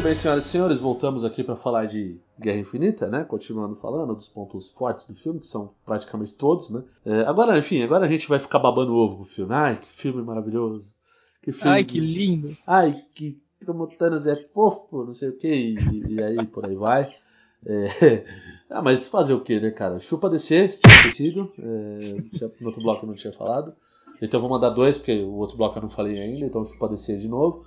bem, senhoras e senhores, voltamos aqui para falar de Guerra Infinita, né? Continuando falando dos pontos fortes do filme, que são praticamente todos, né? É, agora, enfim, agora a gente vai ficar babando o ovo pro filme. Ai, que filme maravilhoso. Que filme. Ai, que lindo! Ai, que como o Thanos é fofo, não sei o que, e, e aí por aí vai. É, Ah, mas fazer o que, né, cara? Chupa descer, se tinha esquecido. É, no outro bloco eu não tinha falado. Então eu vou mandar dois, porque o outro bloco eu não falei ainda, então chupa descer de novo.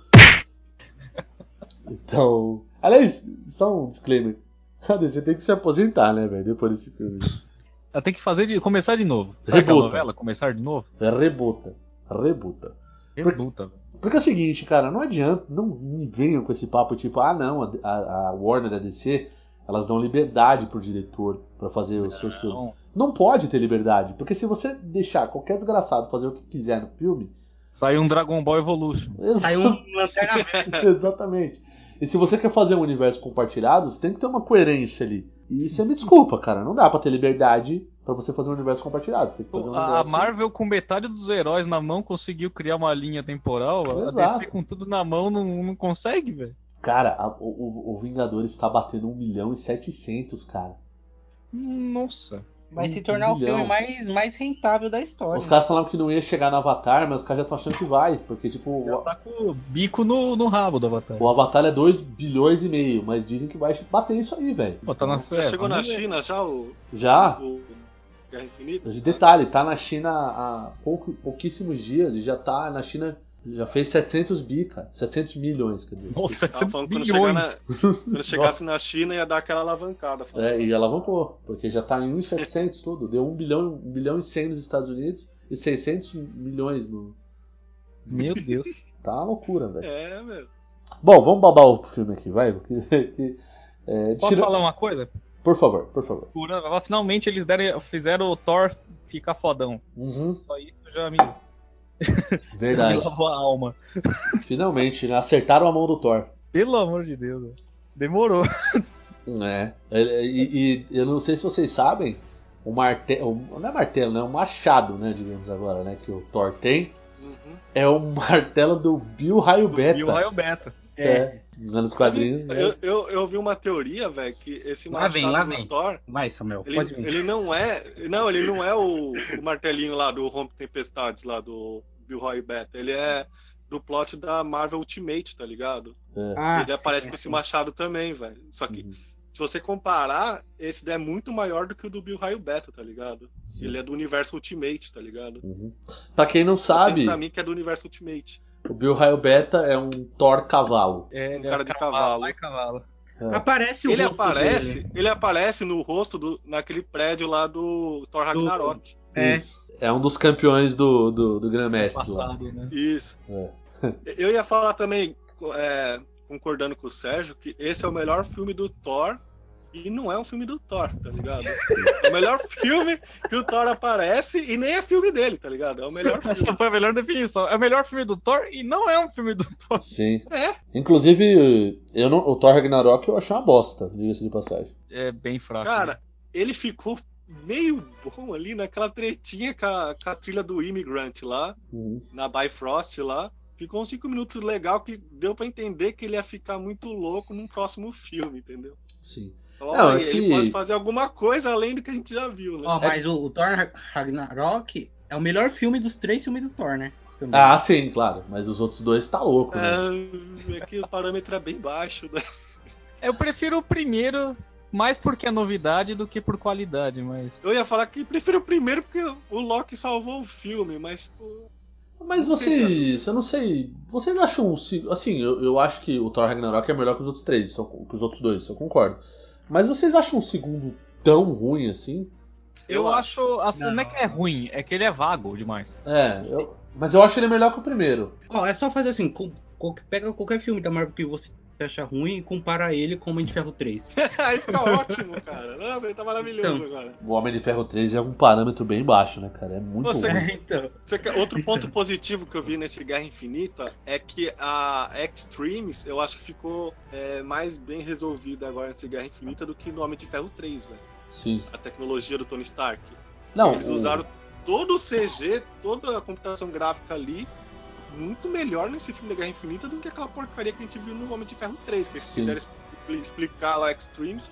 Então. Aliás, só um disclaimer. A DC tem que se aposentar, né, velho? Depois desse filme. Ela tem que fazer de. começar de novo. Sabe aquela Rebuta. novela? Começar de novo? É rebuta. Rebuta. Rebuta, velho. Porque é o seguinte, cara, não adianta, não, não venham com esse papo tipo, ah não, a, a, a Warner da DC, elas dão liberdade pro diretor pra fazer os seus filmes. Não. Pode ter liberdade, porque se você deixar qualquer desgraçado fazer o que quiser no filme, Saiu um Dragon Ball Evolution. Saiu um lanterna verde. Exatamente. E se você quer fazer um universo compartilhado, você tem que ter uma coerência ali. E você me desculpa, cara, não dá pra ter liberdade pra você fazer um universo compartilhado. Você tem que fazer um A universo. Marvel, com metade dos heróis na mão, conseguiu criar uma linha temporal. A Exato. DC, com tudo na mão, não, não consegue, velho. Cara, a- o, o, o Vingadores tá batendo 1 milhão e 700, cara. Nossa. Vai Um se tornar o bilhão. filme mais, mais rentável da história. Os caras falavam que não ia chegar no Avatar, mas os caras já estão achando que vai. Porque, tipo, Já o, tá com o bico no, no rabo do Avatar. o Avatar é 2 bilhões e meio, mas dizem que vai bater isso aí, velho. Pô, tá na Já chegou na. China já o, Já? o Guerra Infinita? De detalhe, tá na China há pouco, pouquíssimos dias e já tá na China. Já fez 700 bi, cara. 700 milhões, quer dizer. Nossa, Tava 700 falando que quando, na, quando chegasse Nossa. na China ia dar aquela alavancada. falando. É, e alavancou, porque já tá em 1,700 tudo. Deu 1 bilhão, 1 bilhão e 100 nos Estados Unidos e 600 milhões no. Meu Deus. Tá uma loucura, velho. É, meu. Bom, vamos babar o filme aqui, vai. Que- que- é, Posso tira- falar uma coisa? Por favor, por favor. Finalmente eles deram, fizeram o Thor ficar fodão. Uhum, Só isso já me, verdade. me lavou a alma. Finalmente, né? Acertaram a mão do Thor. Pelo amor de Deus. velho. Demorou. É. E, e eu não sei se vocês sabem, o martelo. Não é martelo, né? O machado, né? Digamos agora, né? Que o Thor tem. Uhum. É o martelo do Bill Raio Beta. O Raio Beta. É. Nos quadrinhos. né? Eu, eu, eu vi uma teoria, velho, que esse Lá vem, machado lá do vem. Thor, Vai, Samuel, ele, pode vir. ele não é. Não, ele não é o, o martelinho lá do Rompe Tempestades, lá do Bill Roy Beta. Ele é do plot da Marvel Ultimate, tá ligado? É. Ah, ele aparece sim, com esse sim. machado também, velho. Só que, Uhum. se você comparar, esse daí é muito maior do que o do Bill Raio Beta, tá ligado? Sim. Ele é do universo Ultimate, tá ligado? Uhum. Pra quem não sabe, Pra mim que é do universo Ultimate. O Bill Raio Beta é um Thor cavalo. É, Um ele é cara de cavalo. Cavalo. Aparece o Ele rosto aparece, dele. ele aparece no rosto do, naquele prédio lá do Thor Ragnarok. É. Isso. É um dos campeões do, do, do Grã-Mestre lá. Né? Isso. É. Eu ia falar também, é, concordando com o Sérgio, que esse é o melhor filme do Thor. E não é um filme do Thor, tá ligado? É o melhor filme que o Thor aparece e nem é filme dele, tá ligado? É o melhor Essa filme. foi a melhor definição. É o melhor filme do Thor e não é um filme do Thor. Sim. É. Inclusive, eu não, o Thor Ragnarok eu achei uma bosta, diga-se de passagem. É bem fraco. Cara, ele ficou meio bom ali naquela tretinha com a, com a trilha do Immigrant lá, Uhum. na Bifrost lá. Ficou uns 5 minutos legal que deu pra entender que ele ia ficar muito louco num próximo filme, entendeu? Sim. Falou, Não, "Olha, é Ele que- pode fazer alguma coisa além do que a gente já viu, né? Ó, mas o, o Thor Ragnarok é o melhor filme dos três filmes do Thor, né? Também. Ah, sim, claro. Mas os outros dois tá louco, né? É, é que o parâmetro é bem baixo, né? Eu prefiro o primeiro mais porque é novidade do que por qualidade, mas. Eu ia falar que prefiro o primeiro porque o Loki salvou o filme, mas tipo, Mas vocês, eu não sei, vocês acham, assim, eu, eu acho que o Thor Ragnarok é melhor que os outros três, só, que os outros dois, eu concordo. Mas vocês acham o segundo tão ruim assim? Eu, Eu acho. Assim, não. Não. é que é ruim, é que ele é vago demais. É, eu- mas eu acho ele melhor que o primeiro. Ó, é só fazer assim, co- co- pega qualquer filme da Marvel que você acha ruim e compara ele com Homem de Ferro 3. aí fica ótimo, cara. Nossa, ele tá maravilhoso Então. agora. O Homem de Ferro 3 é um parâmetro bem baixo, né, cara? É muito Você- ruim. então. Você quer- Outro ponto positivo que eu vi nesse Guerra Infinita é que a Extremes, eu acho que ficou é, mais bem resolvida agora nesse Guerra Infinita do que no Homem de Ferro 3, velho. Sim. A tecnologia do Tony Stark. Não, Eles o- usaram todo o CG, toda a computação gráfica ali, muito melhor nesse filme da Guerra Infinita do que aquela porcaria que a gente viu no Homem de Ferro 3, que eles Sim. quiseram expli- explicar lá Extremes,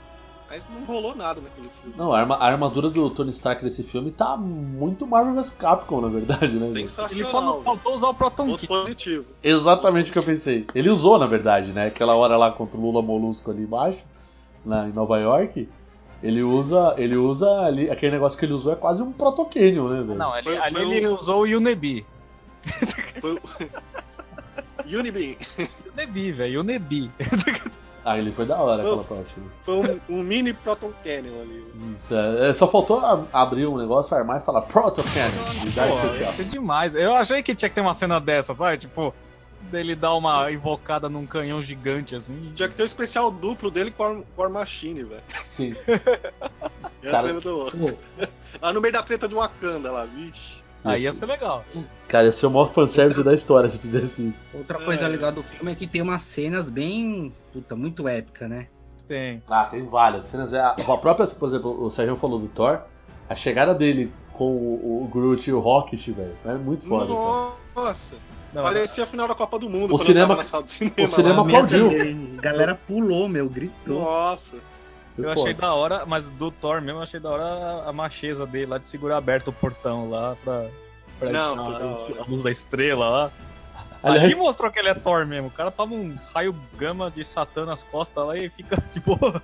mas não rolou nada naquele filme. Não, a, arma- a armadura do Tony Stark nesse filme tá muito Marvel vs Capcom, na verdade, né? Ele só Sensacional. não faltou usar o Proton Kit. positivo. Exatamente o que eu pensei. Ele usou, na verdade, né? Aquela hora lá contra o Lula Molusco ali embaixo, na, em Nova York. Ele usa. Ele usa ali. Aquele negócio que ele usou é quase um protocanion, né, velho? Não, ali, Foi- ali ele usou o Unebi. Foi o... Unibeam. Unebi, velho, Unebi. Ah, ele foi da hora aquela Foi- parte. né? Foi um, um mini Proton Cannon ali. É, é, só faltou abrir um negócio, armar e falar Protocanion, unidade Pô, especial. isso é demais. Eu achei que tinha que ter uma cena dessa, sabe? Tipo, dele dar uma invocada num canhão gigante assim. Tinha que ter o especial duplo dele com a War- Machine, velho. Sim. Ia Cara- ser muito louco. Pô, Lá no meio da treta de Wakanda lá, vixe. Aí ia ser legal. Cara, ia ser o maior fanservice da história se fizesse isso. outra coisa É. legal do filme é que tem umas cenas bem. Puta, muito épica, né? Tem. Ah, tem várias cenas. é, A própria, por exemplo, o Sérgio falou do Thor. A chegada dele com o, o Groot e o Rocket, velho, é muito foda, cara. Nossa, Não, parecia a final da Copa do Mundo O cinema- do cinema. o cinema aplaudiu. também. A galera pulou, meu, gritou. Nossa. Eu achei da hora, mas do Thor mesmo, eu achei da hora a- macheza dele lá de segurar aberto o portão lá pra. pra Não, a luz da estrela lá. Aliás, Ali mostrou que ele é Thor mesmo. O cara toma um raio gama de Satã nas costas lá e fica de boa.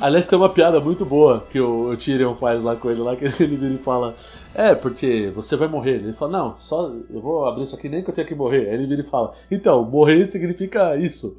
aliás, tem uma piada muito boa que o, o Tyrion faz lá com ele lá, que ele vira e fala: É, porque você vai morrer. Ele fala: Não, só eu vou abrir isso aqui nem que eu tenha que morrer. Aí ele vira e fala: Então, morrer significa isso.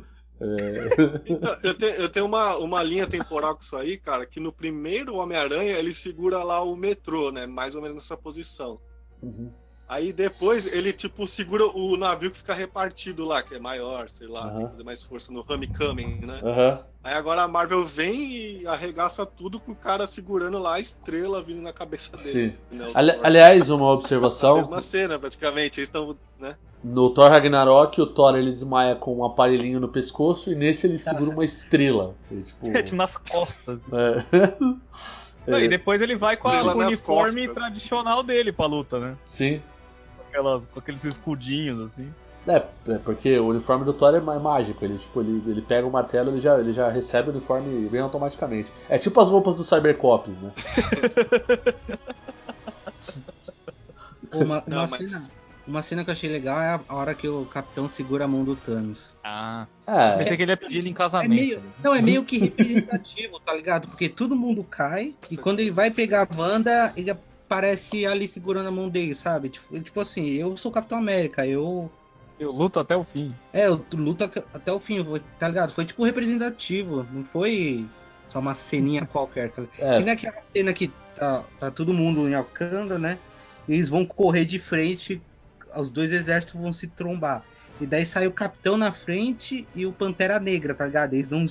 Então, eu tenho, eu tenho uma, uma linha temporal com isso aí, cara, que no primeiro Homem-Aranha ele segura lá o metrô, né? Mais ou menos nessa posição. Uhum. Aí depois ele, tipo, segura o navio que fica repartido lá, que é maior, sei lá, que fazer mais força no Homecoming, né? Aham. Aí agora a Marvel vem e arregaça tudo com o cara segurando lá a estrela vindo na cabeça dele. Sim. né, Ali- Thor. aliás, uma a observação: mesma cena, praticamente. Eles estão, né? no Thor Ragnarok, o Thor ele desmaia com um aparelhinho no pescoço e nesse ele segura uma estrela. E, tipo, É, tipo, nas costas. é. Não, É, E depois ele vai com, a- Estrela com o uniforme costas. tradicional dele pra luta, né? Sim. Com, aquelas, com aqueles escudinhos assim. É, é, porque o uniforme do Thor é mais mágico. Ele, tipo, ele, ele pega o martelo ele já, ele já recebe o uniforme bem automaticamente. É tipo as roupas dos Cybercops, né? Uma, Não, uma mas- cena, uma cena que eu achei legal é a- hora que o capitão segura a mão do Thanos. Ah. É, Pensei que ele ia pedir ele em É casamento. meio, não, é meio que representativo, tá ligado? Porque todo mundo cai e quando ele vai pegar a Wanda, ele aparece ali segurando a mão dele, sabe? Tipo, tipo assim, eu sou Capitão América, eu. Eu luto até o fim. É, eu luto até o fim, tá ligado? Foi tipo representativo, não foi só uma ceninha qualquer, tá é, Que nem aquela cena que tá, tá todo mundo em Wakanda, né? Eles vão correr de frente, os dois exércitos vão se trombar. E daí sai o capitão na frente e o Pantera Negra, tá ligado? Eles dão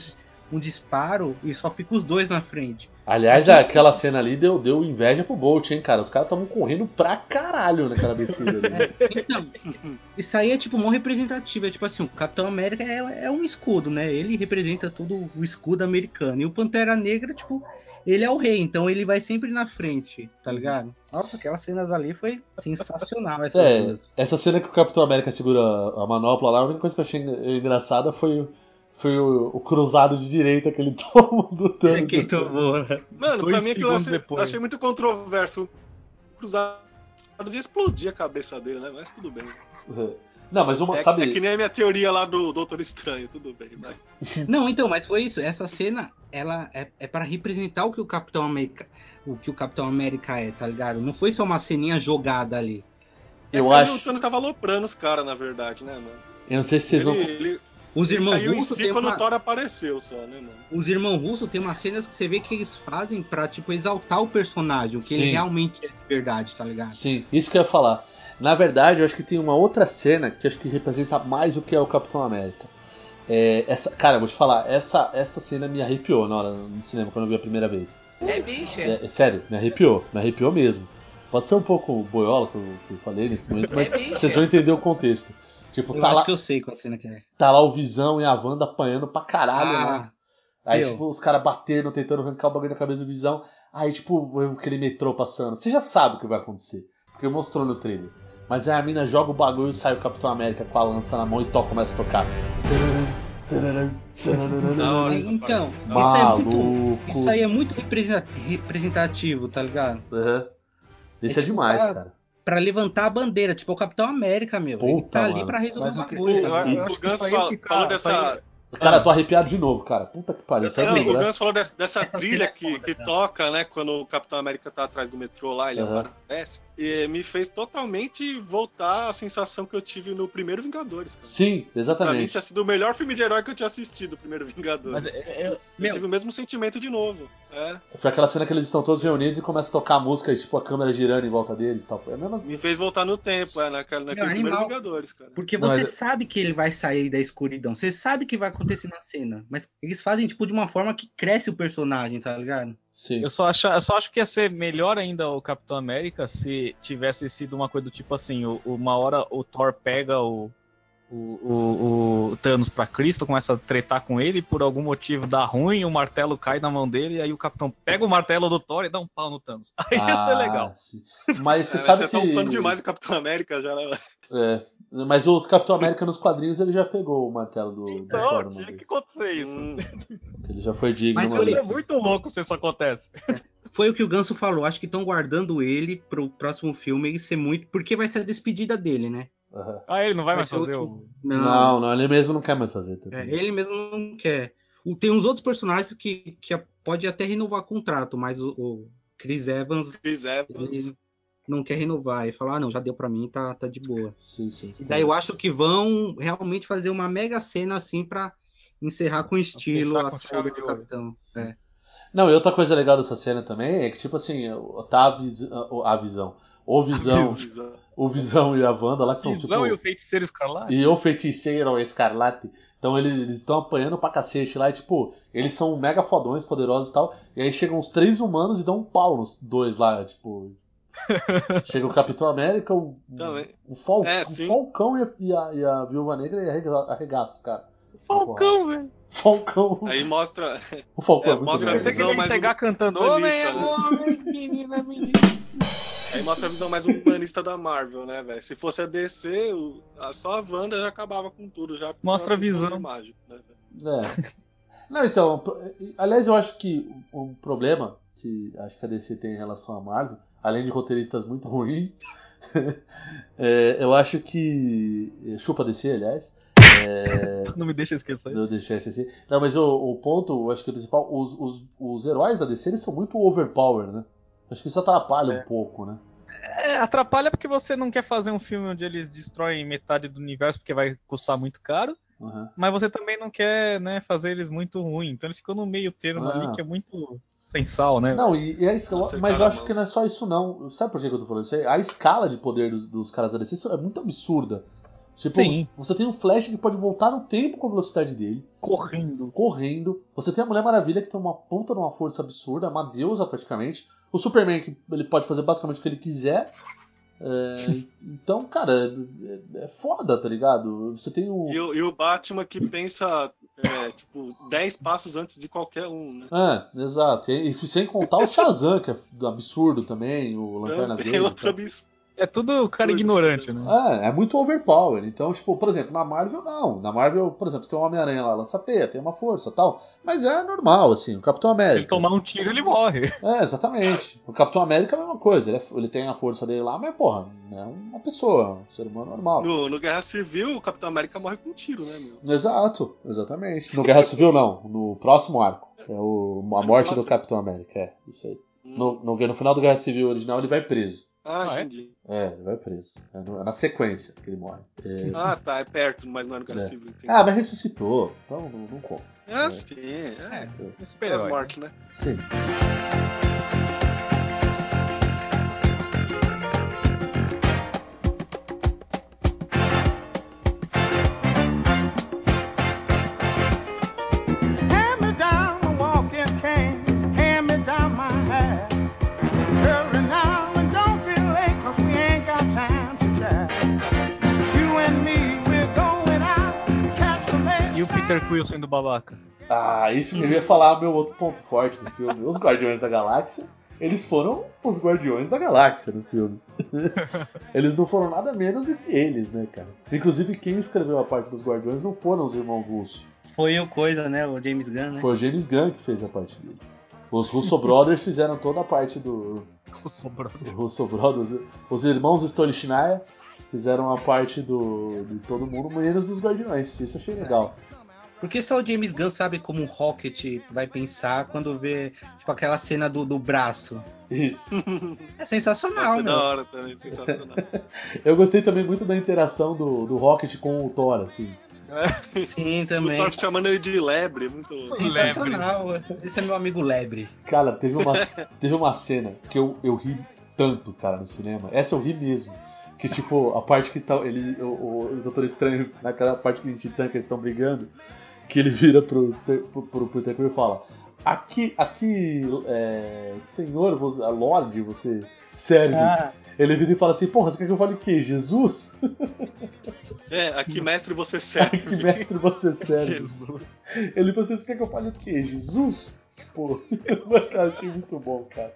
um, disparo e só fica os dois na frente. aliás, aquela cena ali deu, deu inveja pro Bolt, hein, cara? Os caras estavam correndo pra caralho naquela descida ali. né? Então, isso aí é tipo mó representativo. É tipo assim, o Capitão América é, é um escudo, né? Ele representa todo o escudo americano. E o Pantera Negra, tipo, ele é o rei, então ele vai sempre na frente, tá ligado? Nossa, aquelas cenas ali foi sensacional. Essas É, essa cena que o Capitão América segura a manopla lá, a única coisa que eu achei engraçada foi, foi o, o cruzado de direita que ele toma do Thanos. Quem tomou, né? Mano, Dois pra mim aquilo achei, depois. achei muito controverso. Cruzados ia explodir a cabeça dele, né? Mas tudo bem. Não, mas uma, É, sabe... é que nem a minha teoria lá do Doutor Estranho, tudo bem, vai. Não, então, mas foi isso. Essa cena, ela é, é para representar o que o Capitão América, o que o Capitão América é, tá ligado? Não foi só uma ceninha jogada ali. É Eu acho- O Thanos tava aloprando os caras, na verdade, né, mano? Eu não sei se vocês ele, vão... ele, Os irmãos caiu em russos si tem quando uma... o Thor apareceu só, né, mano? Os irmãos russos tem umas cenas que você vê que eles fazem pra, tipo, exaltar o personagem, o que Sim. ele realmente é de verdade, tá ligado? Sim, isso que eu ia falar. Na verdade, eu acho que tem uma outra cena que acho que representa mais o que é o Capitão América. É, essa, cara, eu vou te falar, essa, essa cena me arrepiou na hora no cinema quando eu vi a primeira vez. É bicho, É, é sério, me arrepiou, me arrepiou mesmo. Pode ser um pouco boiola que eu, que eu falei nesse momento, mas vocês vão entender o contexto. Tipo, Eu tá acho lá, que eu sei qual cena que é. tá lá o Visão e a Wanda apanhando pra caralho, né? Ah, Aí, meu. tipo, os caras batendo, tentando arrancar o bagulho da cabeça do Visão. Aí, tipo, aquele metrô passando. Você já sabe o que vai acontecer. Porque mostrou no trailer. Mas aí a mina joga o bagulho e sai o Capitão América com a lança na mão e toca, começa a tocar. Então, isso é muito, Maluco. isso aí é muito representa- representativo, tá ligado? Aham. Esse é, É tipo, demais, ah, cara. Pra levantar a bandeira, tipo, é o Capitão América, meu. ele Puta, tá ali mano. pra resolver Mas o o que- bagulho. eu- tá O acho que Gans isso aí fala- falou dessa. Cara, eu tô arrepiado de novo, cara. Puta que pariu. Isso é Não, o né? Gans falou dessa, dessa Essa trilha é que, que toca, né, quando o Capitão América tá atrás do metrô lá, ele Aham. aparece. E me fez totalmente voltar a sensação que eu tive no primeiro Vingadores. Cara. Sim, Pra mim exatamente. tinha sido o melhor filme de herói que eu tinha assistido, o primeiro Vingadores. Mas é- é- Eu Meu. tive o mesmo sentimento de novo. É, Foi aquela cena que eles estão todos reunidos e começa a tocar a música e, tipo, a câmera girando em volta deles e tal. Foi a mesma me fez voltar no tempo, é, naquele, naquele Meu, primeiro animal. Vingadores, cara. Porque você mas- sabe que ele vai sair da escuridão. Você sabe que vai acontecer na cena. Mas eles fazem, tipo, de uma forma que cresce o personagem, tá ligado? Sim. Eu só, acho, eu só acho que ia ser melhor ainda o Capitão América se tivesse sido uma coisa do tipo assim, o- uma hora o Thor pega o, o, o, o Thanos pra Cristo, começa a tretar com ele, por algum motivo dá ruim, o martelo cai na mão dele, e aí o Capitão pega o martelo do Thor e dá um pau no Thanos. Aí ia ser legal. Ah, sim. Mas você É, sabe você que. tá upando demais o Capitão América já, né? É, mas o Capitão América nos quadrinhos ele já pegou o martelo do, do Thor Então, uma tinha que acontecer isso. Hum, Ele já foi digno Mas foi- É muito louco se isso acontece. Foi o que o Ganso falou. Acho que estão guardando ele pro próximo filme e ser muito. Porque vai ser a despedida dele, né? Aham. Ah, ele não vai, Vai mais fazer o. Não, não, ele mesmo não quer mais fazer. É, também. ele mesmo não quer. Tem uns outros personagens que, que a- pode até renovar contrato, mas o, o Chris Evans Chris Evans. não quer renovar. E falar, ah, não, já deu pra mim, tá, tá de boa. Sim, sim. E daí eu acho que vão realmente fazer uma mega cena assim pra encerrar com estilo a chave do. Capitão. É. Não, e outra coisa legal dessa cena também é que, tipo assim, tá a, vis- a- a visão. O Visão, Visão. O Visão e a Wanda lá que são Visão e o tipo. feiticeiro escarlate. E o feiticeiro escarlate. Então eles estão apanhando pra cacete lá e, tipo, eles são mega fodões, poderosos e tal. E aí chegam os três humanos e dão um pau nos dois lá, tipo. Chega o Capitão América, o, Também. o, Fal- É, o. Falcão e a, e, a, e a Viúva Negra e arrega- arregaça os caras. Falcão, velho. Falcão. Aí mostra. O Falcão é, É, muito mostra a. Pensei que visão mais chegar cantando humanista, Homem é né? homem, menina é menina. Aí mostra a visão mais humanista da Marvel, né, velho? Se fosse a DC, o- a- só a Wanda já acabava com tudo. Já Mostra a o visão. Mágico, né, velho? É. Não, então, aliás, eu acho que um problema que acho que a DC tem em relação à Marvel, além de roteiristas muito ruins, é, eu acho que. Chupa DC, aliás. É, Não me deixa esquecer. deixei esse assim. Não, mas o, o ponto, eu acho que o principal, os, os, os heróis da DC eles são muito overpower, né? Acho que isso atrapalha um pouco, né? É, atrapalha porque você não quer fazer um filme onde eles destroem metade do universo porque vai custar muito caro, Uhum. mas você também não quer, né, fazer eles muito ruins. Então eles ficam no meio termo Ah. ali que é muito sem sal, né? Não, e, e é isso, Acertar mas eu a acho que não é só isso não. Sabe por que que eu tô falando isso aí? A escala de poder dos, dos caras da DC é muito absurda. Tipo, Sim. você tem um Flash que pode voltar no tempo com a velocidade dele, Correndo. correndo. Você tem a Mulher Maravilha que tem uma ponta de uma força absurda, uma deusa praticamente. O Superman que ele pode fazer basicamente o que ele quiser. É, então, cara, é, é foda, tá ligado? Você tem o. E, o- e o Batman que pensa, é, tipo, 10 passos antes de qualquer um, né? É, exato. E, e sem contar o Shazam, que é absurdo também, o Lanterna Tem Verde. outro tá? absurdo. É tudo cara ignorante, né? É, é muito overpower. Então, tipo, por exemplo, na Marvel não. Na Marvel, por exemplo, tem o Homem-Aranha lá, lança teia, tem uma força tal. Mas é normal, assim, o Capitão Se ele América. tomar um tiro, ele morre. É, exatamente. O Capitão América é a mesma coisa. Ele, é- ele tem a força dele lá, mas, porra, é uma pessoa, um ser humano normal. No, no Guerra Civil, o Capitão América morre com um tiro, né, meu? Exato, exatamente. No Guerra Civil, não. No próximo arco. É o, a morte do. Capitão América, é, isso aí. Hum. No, no, no final do Guerra Civil original, ele vai preso. Ah, Ah, é? entendi. É, ele vai preso. É, no- é na sequência que ele morre. É. Ah, tá, é perto, mas não é no É. Civil. Entendi. Ah, mas ressuscitou. Então não, não conta. Ah, é. sim, é. É, As super-herói. mortes, né? Sim, sim. Quill sendo babaca? Ah, isso que eu ia falar meu outro ponto forte do filme. Os Guardiões da Galáxia, eles foram os Guardiões da Galáxia no filme. eles não foram nada menos do que eles, né, cara? Inclusive, quem escreveu a parte dos Guardiões não foram os irmãos Russo. Foi o coisa, né? O James Gunn, né? Foi o James Gunn que fez a parte dele. Os Russo Brothers fizeram toda a parte do, Sobrou. Os Russo Brothers. Os irmãos Stolichnaya fizeram a parte do, de todo mundo, menos dos Guardiões. Isso eu achei legal. Porque só o James Gunn sabe como o Rocket vai pensar quando vê, tipo, aquela cena do, do braço. Isso. É sensacional, Foi da meu. hora também, sensacional. Eu gostei também muito da interação do, do Rocket com o Thor, assim. Sim, o também. Thor chamando ele de lebre, muito louco. Sensacional. Esse é meu amigo Lebre. Cara, teve uma, teve uma cena que eu, eu ri tanto, cara, no cinema. Essa eu ri mesmo. Que tipo, a parte que tá. Ele, o, o, o Doutor Estranho, naquela parte que a gente tanca, eles estão brigando, que ele vira pro, Peter- pro, pro Peter Quill e fala. aqui, aqui, é, senhor, você, Lorde, você serve. Ah, Ele vira e fala assim, porra, você quer que eu fale o quê? Jesus? É, aqui mestre você serve. que mestre você serve? Jesus. Ele falou assim, você quer que eu fale o quê? Jesus? Tipo, cara, eu achei muito bom, cara.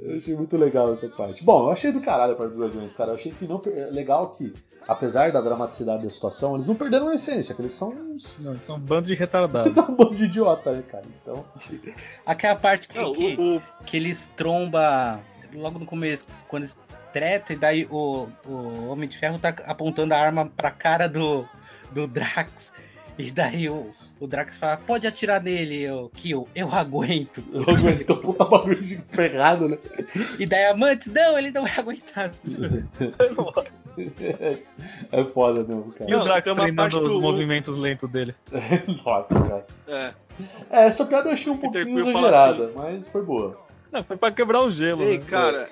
Eu achei muito legal essa parte. Bom, eu achei do caralho a parte dos Guardiões, cara. Eu achei que não. per- Legal que, apesar da dramaticidade da situação, eles não perderam a essência, que eles são uns. Não, são um bando de Eles retardados. são um bando de idiota, né, cara? Então. aquela parte que, Não, que, o, o- que eles tromba logo no começo, quando eles tretam, e daí o, o Homem de Ferro tá apontando a arma pra cara do, do Drax. E daí o, o Drax fala, pode atirar nele, eu, Kill, eu aguento. Eu aguento puta bagulho de ferrado, né? E daí a Mantis, não, ele não vai aguentar. É foda mesmo, cara. E o Drax treinando os do- movimentos lentos dele. Nossa, cara. é. É, essa piada eu achei um Peter pouquinho Quill exagerada, mas foi boa. Não, foi pra quebrar o gelo. Ei, né? cara,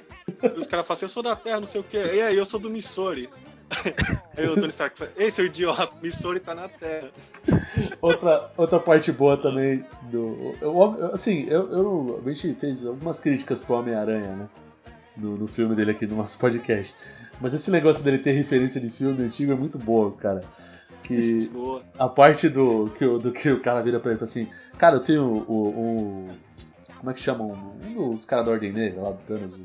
os caras falam assim, eu sou da Terra, não sei o quê. E aí, eu sou do Missouri. Aí o Tony Stark fala, ei, seu idiota, Missouri tá na Terra. Outra, outra parte boa também do. eu- assim, eu, eu, a gente fez algumas críticas pro Homem-Aranha, né? No, no filme dele aqui no nosso podcast. Mas esse negócio dele ter referência de filme antigo é muito boa, cara. Que a parte do que, o, do que o cara vira pra ele e fala assim: Cara, eu tenho o. como é que chama? Um, dos caras da Ordem Negra lá do Thanos.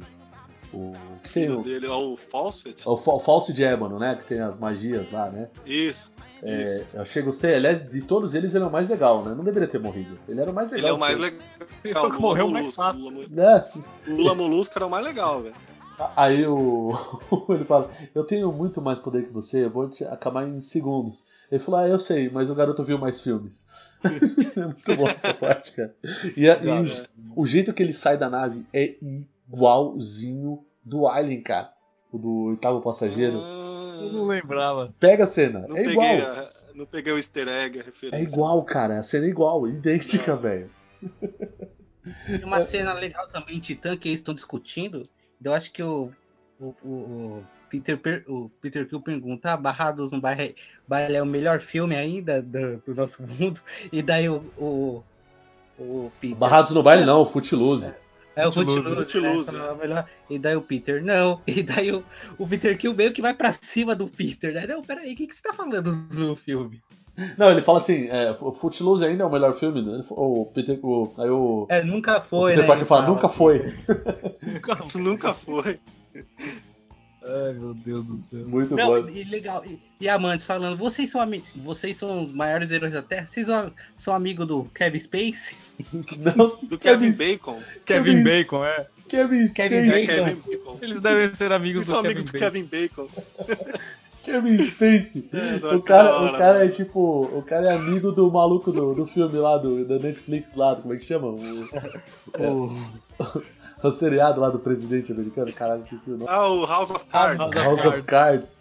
O, o, que tem o, dele, ó, o Fawcett. o, Fa- o Falso de Ébano, né? Que tem as magias lá, né? Isso. É, achei, gostei. Aliás, de todos eles, ele é o mais legal, né? Não deveria ter morrido. Ele era o mais legal. Ele é o mais legal. Ele o que morreu mais Molusco, fácil. Lula. É. O Lula Molusco era o mais legal, velho. Aí o. ele fala: Eu tenho muito mais poder que você, eu vou te acabar em segundos. Ele falou: Ah, eu sei, mas o garoto viu mais filmes. é muito bom essa parte, cara. E, a- e o, é. o jeito que ele sai da nave é igualzinho do Alien, cara. O do oitavo passageiro. Eu não Ah, lembrava. Pega a cena, não, é peguei igual. a- não peguei o easter egg, a referência. É igual, cara. A cena é igual, idêntica, velho. Tem uma cena legal também em Titã que eles estão discutindo. Eu acho que o, o, o- o Peter, per- o Peter Kill pergunta: ah, Barrados no Baile, Baile é o melhor filme ainda do, do nosso mundo? E daí o, o, o Peter. Barrados no baile não, Footloose. É o Footloose, né? Fala, melhor. E daí o Peter, não. E daí o, o Peter Kill meio que vai pra cima do Peter, né? Não, peraí, o que, que você tá falando no filme? Não, ele fala assim, é, Footloose ainda é o melhor filme. Ele, o Peter, o, aí o, É, nunca o foi, Peter né? Parker fala, fala. nunca foi. Nunca foi. Ai, meu Deus do céu. Muito Não, bom. e, legal. E, e Amantes falando, vocês são, vocês são os maiores heróis da Terra? Vocês são, são amigos do Kevin Space? Não, Do Kevin Bacon. Kevin Kevin- Bacon, é. Kevin Kevin Space. É Bacon. Kevin Bacon. Eles devem ser amigos Eles do são Kevin amigos do. Kevin Bacon. Kevin Space. É, O cara, hora, o cara é mano. tipo. O cara é amigo do maluco do, do filme lá, do, da Netflix lá, do, como é que chama? O, o seriado lá do presidente americano, caralho, esqueci o nome. Ah, o House of Cards. House of House of Cards.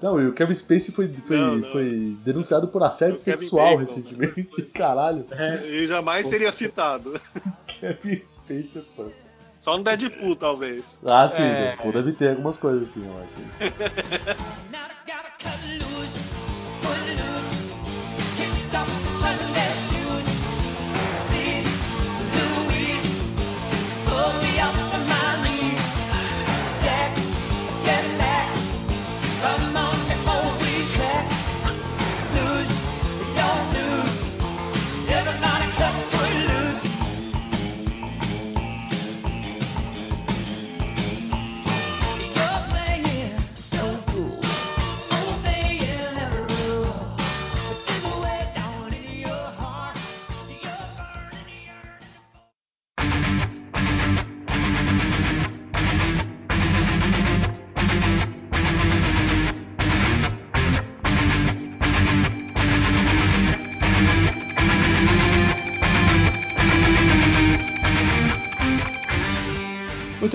Não, e o Kevin Spacey foi, foi, Não, não. foi denunciado por assédio É o sexual Bacon, recentemente. Caralho, Ele jamais seria citado. Kevin Spacey é fã. Só no Deadpool, talvez. Ah, sim, É. Deadpool deve ter algumas coisas assim, eu acho.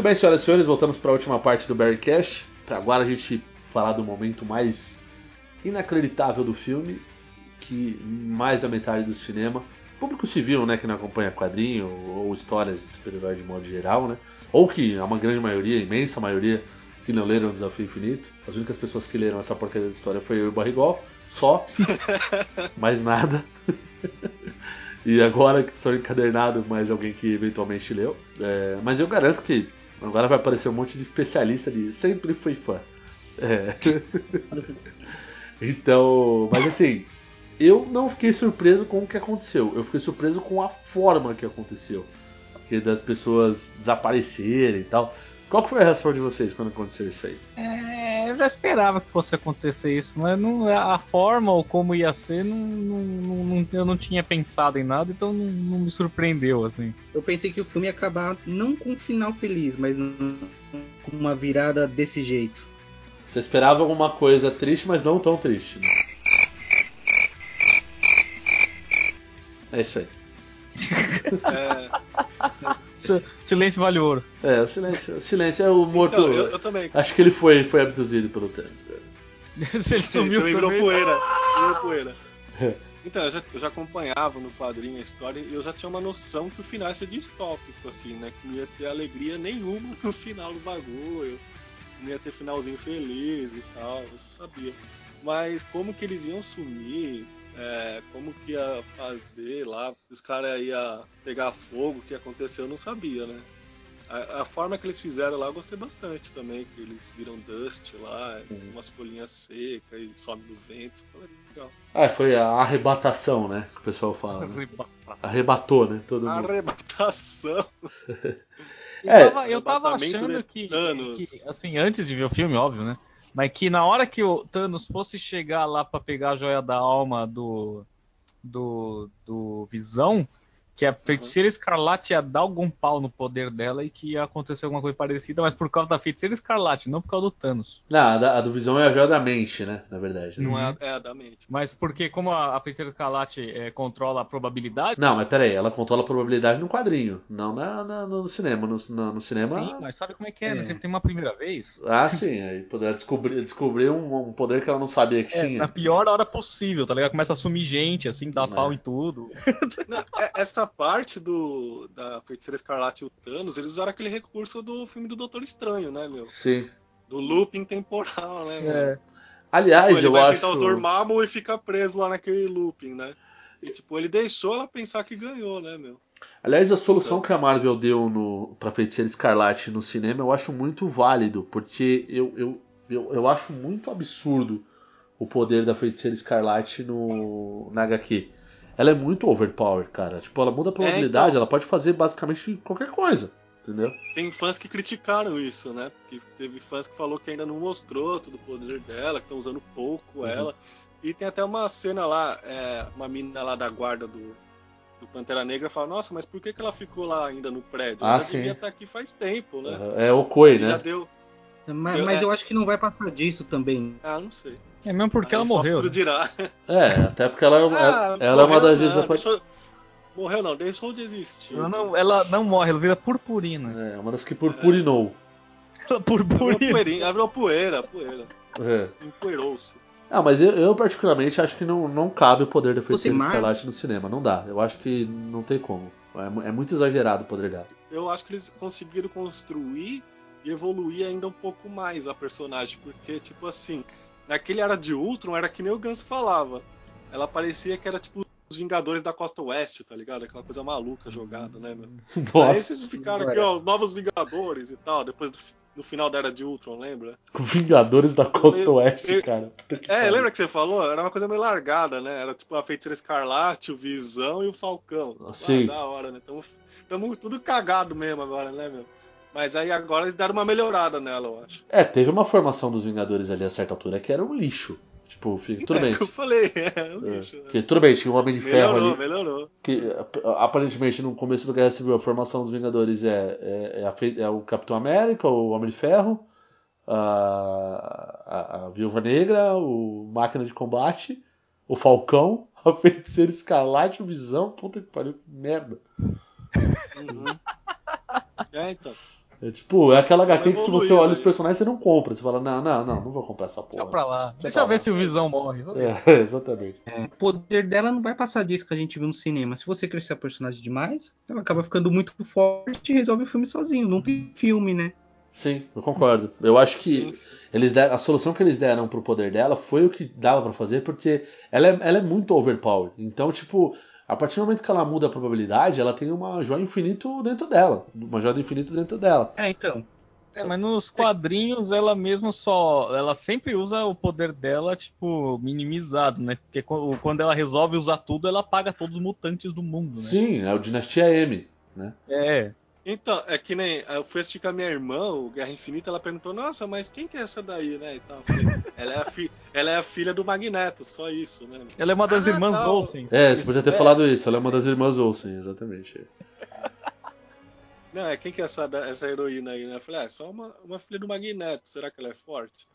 Muito bem, senhoras e senhores, voltamos para a última parte do Barrycast. Para agora a gente falar do momento mais inacreditável do filme, que mais da metade do cinema, público civil, né, que não acompanha quadrinho ou histórias de super-herói de modo geral, né, ou que a uma grande maioria, imensa maioria, que não leram o Desafio Infinito. As únicas pessoas que leram essa porcaria da história foi eu e o Barrigol, só, mais nada. E agora que sou encadernado, mais alguém que eventualmente leu. É, mas eu garanto que agora vai aparecer um monte de especialista de sempre fui fã. É. então, mas assim, eu não fiquei surpreso com o que aconteceu. Eu fiquei surpreso com a forma que aconteceu. Que das pessoas desaparecerem e tal. Qual que foi a reação de vocês quando aconteceu isso aí? É, eu já esperava que fosse acontecer isso, mas não, a forma ou como ia ser, não, não- não- eu não tinha pensado em nada, então não, não me surpreendeu, assim. Eu pensei que o filme ia acabar não com um final feliz, mas com uma virada desse jeito. Você esperava alguma coisa triste, mas não tão triste. Né? É isso aí. É, Silêncio vale ouro. É, o silêncio. O silêncio é o morto. então, eu, eu também. Acho que ele foi, foi abduzido pelo Thanos. velho. Se ele sumiu também virou também. poeira. Virou poeira. Então, eu já, eu já acompanhava no quadrinho a história e eu já tinha uma noção que o final ia ser distópico, assim, né? Que não ia ter alegria nenhuma no final do bagulho. Não ia ter finalzinho feliz e tal, eu sabia. Mas como que eles iam sumir, é, como que ia fazer lá, os caras iam pegar fogo, o que aconteceu, eu não sabia, né? A, a forma que eles fizeram lá eu gostei bastante também, que eles viram dust lá, umas folhinhas secas e some do vento, ficou legal. Ah, foi a arrebatação, né? Que o pessoal fala. Né? Arrebatou, né? Todo mundo. Arrebatação. Eu É, tava, eu tava achando que, que, assim, antes de ver o filme, óbvio, né? Mas que na hora que o Thanos fosse chegar lá pra pegar a joia da alma do do, do Visão, que a feiticeira escarlate ia dar algum pau no poder dela e que ia acontecer alguma coisa parecida, mas por causa da feiticeira escarlate, não por causa do Thanos. Não, a, da- a do Visão é a joia da mente, né? Na verdade. né? Não é, é da mente. Mas porque como a, a feiticeira escarlate é, controla a probabilidade, Não, mas peraí, ela controla a probabilidade no quadrinho, não na, na- no cinema. No, no, no cinema. sim, mas sabe como é que é, né? É. Sempre tem uma primeira vez. Ah, sim, aí poder descobrir, descobrir um, um poder que ela não sabia que É, tinha. na pior hora possível, tá ligado? Começa a sumir gente, assim, dá É. pau em tudo. É, Essa parte do da Feiticeira Escarlate e o Thanos, eles usaram aquele recurso do filme do Doutor Estranho, né, meu? Sim. Do looping temporal, né, meu? É. Aliás, ele eu vai acho. enfrentar o Dormammu e fica preso lá naquele looping, né? E, tipo, ele deixou ela pensar que ganhou, né, meu? Aliás, a solução que a Marvel deu no, pra Feiticeira Escarlate no cinema eu acho muito válido, porque eu, eu, eu, eu acho muito absurdo o poder da Feiticeira Escarlate no, na HQ. Ela é muito overpowered, cara. Tipo, ela muda a probabilidade, então. ela pode fazer basicamente qualquer coisa, entendeu? Tem fãs que criticaram isso, né? Porque teve fãs que falou que ainda não mostrou todo o poder dela, que estão usando pouco Uhum. ela. E tem até uma cena lá, é, uma menina lá da guarda do, do Pantera Negra fala, nossa, mas por que, que ela ficou lá ainda no prédio? Ah, ela sim. devia estar aqui faz tempo, né? É o Koi, Ele Já né? deu. Mas, Eu- mas é. eu acho que não vai passar disso também. Ah, não sei. É mesmo porque Aí ela morreu. né? dirá. É, até porque ela, é uma- Ah, ela é uma das desaparecidas. deixou- Morreu não, deixou de existir. Ela não, ela não morre, ela vira purpurina. É, uma das que purpurinou. Ela Ela virou purpurina. ela virou poeira, poeira. É. Empoeirou-se. Ah, mas eu, eu particularmente acho que não, não cabe o poder da Feiticeira Escarlate no cinema. Não dá. Eu acho que não tem como. É, é muito exagerado o poder dela. Eu acho que eles conseguiram construir e evoluir ainda um pouco mais a personagem, porque, tipo assim, naquele era de Ultron, era que nem o Ganso falava. Ela parecia que era tipo os Vingadores da Costa Oeste, tá ligado? Aquela coisa maluca jogada, né, meu? Aí Nossa, esses ficaram aqui, ó, os novos Vingadores e tal, depois do, no final da era de Ultron, lembra? Vingadores da Costa Oeste, cara. É, lembra que você falou? Era uma coisa meio largada, né? Era tipo a Feiticeira Escarlate, o Visão e o Falcão. Sim. Ah, da hora, né? Tamo, tamo tudo cagado mesmo agora, né, meu? Mas aí agora eles deram uma melhorada nela, eu acho. É, teve uma formação dos Vingadores ali a certa altura que era um lixo. Tipo, tudo é bem. isso que eu falei, é um É, lixo, né? porque tudo bem, tinha um Homem de Ferro Melhorou, ali. melhorou. Que ap- aparentemente no começo do Guerra Civil a formação dos Vingadores é, é, é é o Capitão América, o Homem de Ferro, a, a, a Viúva Negra, o Máquina de Combate, o Falcão, a Feiticeira Escarlate, o Visão. Puta que pariu, que merda. Uhum. É, então. É tipo, é aquela HQ que se você olha os personagens você não compra. Você fala, não, não, não, não vou comprar essa Deixa porra. pra lá. Deixa eu ver lá. se o Visão morre. É, exatamente. O poder dela não vai passar disso que a gente viu no cinema. Se você crescer a personagem demais, ela acaba ficando muito forte e resolve o filme sozinho. Não tem filme, né? Sim, eu concordo. Eu acho que Sim, sim. eles deram, a solução que eles deram pro poder dela foi o que dava pra fazer, porque ela é, ela é muito overpower. Então, tipo, a partir do momento que ela muda a probabilidade, ela tem uma joia infinito dentro dela. Uma joia do infinito dentro dela. É, então. É, mas nos quadrinhos ela mesmo só. Ela sempre usa o poder dela, tipo, minimizado, né? Porque qu- quando ela resolve usar tudo, ela paga todos os mutantes do mundo, né? Sim, é o Dinastia M, né? É. Então, é que nem. Eu fui assistir com a minha irmã, o Guerra Infinita, ela perguntou, nossa, mas quem que é essa daí, né? E tal. Eu falei, ela, é a fi- ela é a filha do Magneto, só isso, né? Ela é uma das Ah, irmãs não. Olsen. É, você podia ter É. falado isso, ela é uma das irmãs Olsen, exatamente. Não, é quem que é essa, essa heroína aí, né? Eu falei, ah, é só uma, uma filha do Magneto, será que ela é forte?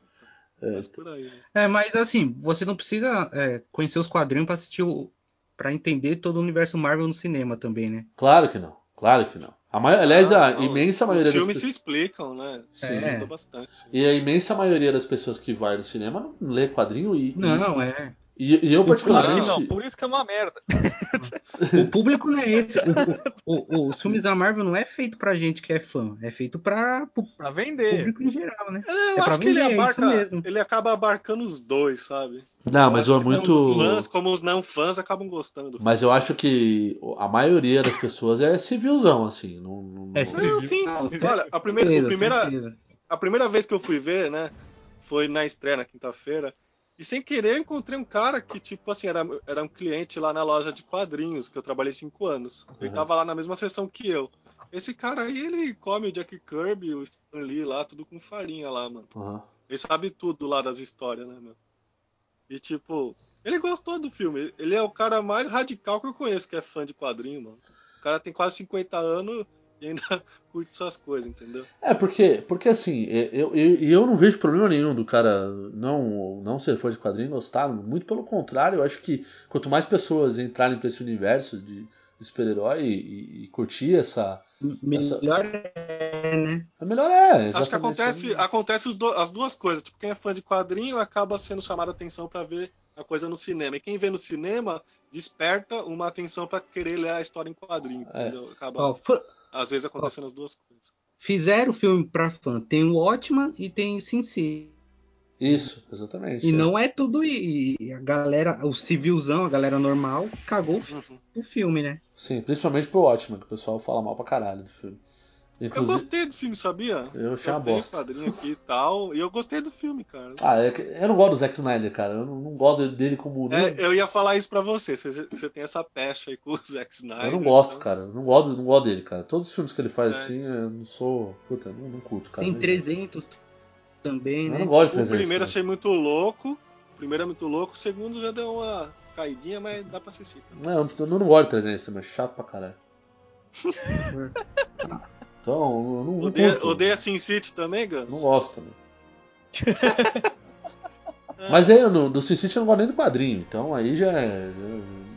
É. Mas por aí, né? É, mas assim, você não precisa é, conhecer os quadrinhos pra assistir o. pra entender todo o universo Marvel no cinema também, né? Claro que não, claro que não. A mai- Aliás, a Ah, não, imensa maioria Os das filmes se explicam, né? Sim. É. Bastante. E a imensa maioria das pessoas que vai no cinema não lê quadrinho e. Não, é. E, e eu, particularmente. não, por isso que é uma merda. O público não é esse. O- o- o- os filmes da Marvel não é feito pra gente que é fã. É feito pra pro Pra vender. público em geral, né? Eu É pra acho que ele vender, é abarca. mesmo. ele acaba abarcando os dois, sabe? Não, mas Eu é muito. Os fãs como os não fãs acabam gostando do Mas eu acho que a maioria das pessoas é civilzão, assim. Não, não- É civil. Não, sim. Não, Olha, a primeira, certeza, a, primeira, a primeira vez que eu fui ver, né? Foi na estreia na quinta-feira. E sem querer eu encontrei um cara que, tipo assim, era, era um cliente lá na loja de quadrinhos, que eu trabalhei cinco anos. Ele Uhum. tava lá na mesma sessão que eu. Esse cara aí, ele come o Jack Kirby, o Stan Lee lá, tudo com farinha lá, mano. Aham. Ele sabe tudo lá das histórias, né, meu? E tipo, ele gostou do filme. Ele é o cara mais radical que eu conheço que é fã de quadrinho, mano. O cara tem quase 50 anos e ainda curte essas coisas, entendeu? É, porque, porque assim, eu, eu, eu não vejo problema nenhum do cara não, não ser fã de quadrinho e gostar. Muito pelo contrário, eu acho que quanto mais pessoas entrarem pra esse universo de, de super-herói e, e- curtir essa. Essa- Melhor é, né? É melhor é, exatamente. Acho que acontece, acontece os do- as duas coisas. Tipo, quem é fã de quadrinho acaba sendo chamado a atenção pra ver a coisa no cinema. E quem vê no cinema desperta uma atenção pra querer ler a história em quadrinho, É. entendeu? Acaba, fã- às vezes, acontecendo as duas coisas. fizeram filme pra fã. Tem o Ótima e tem Sin City. Isso, exatamente. E é. não é tudo. E e a galera, o civilzão, a galera normal, cagou Uhum. o filme, né? Sim, principalmente pro Watchmen, que o pessoal fala mal pra caralho do filme. Eu Inclusive. gostei do filme, sabia? Eu achei uma tenho bosta. quadrinho aqui e tal, e eu gostei do filme, cara. Ah, é eu não gosto do Zack Snyder, cara. Eu não, gosto dele como. É, eu ia falar isso pra você. Você, você tem essa pecha aí com o Zack Snyder. Eu não gosto, então- cara. Eu não gosto, não gosto dele, cara. Todos os filmes que ele faz É. assim, eu não sou. Puta, não, não curto, cara. tem Não- 300 também, Eu né? não gosto de O 300. primeiro né? achei muito louco. O primeiro é muito louco. O segundo já deu uma caidinha, mas dá pra assistir. Não, eu não, não gosto de 300 também, é chato pra caralho. então, eu não, Odeia, curto. odeia Sin City também, Gans? Não gosto também. Mas aí, eu não- do Sin City eu não gosto nem do quadrinho, então aí já, é- já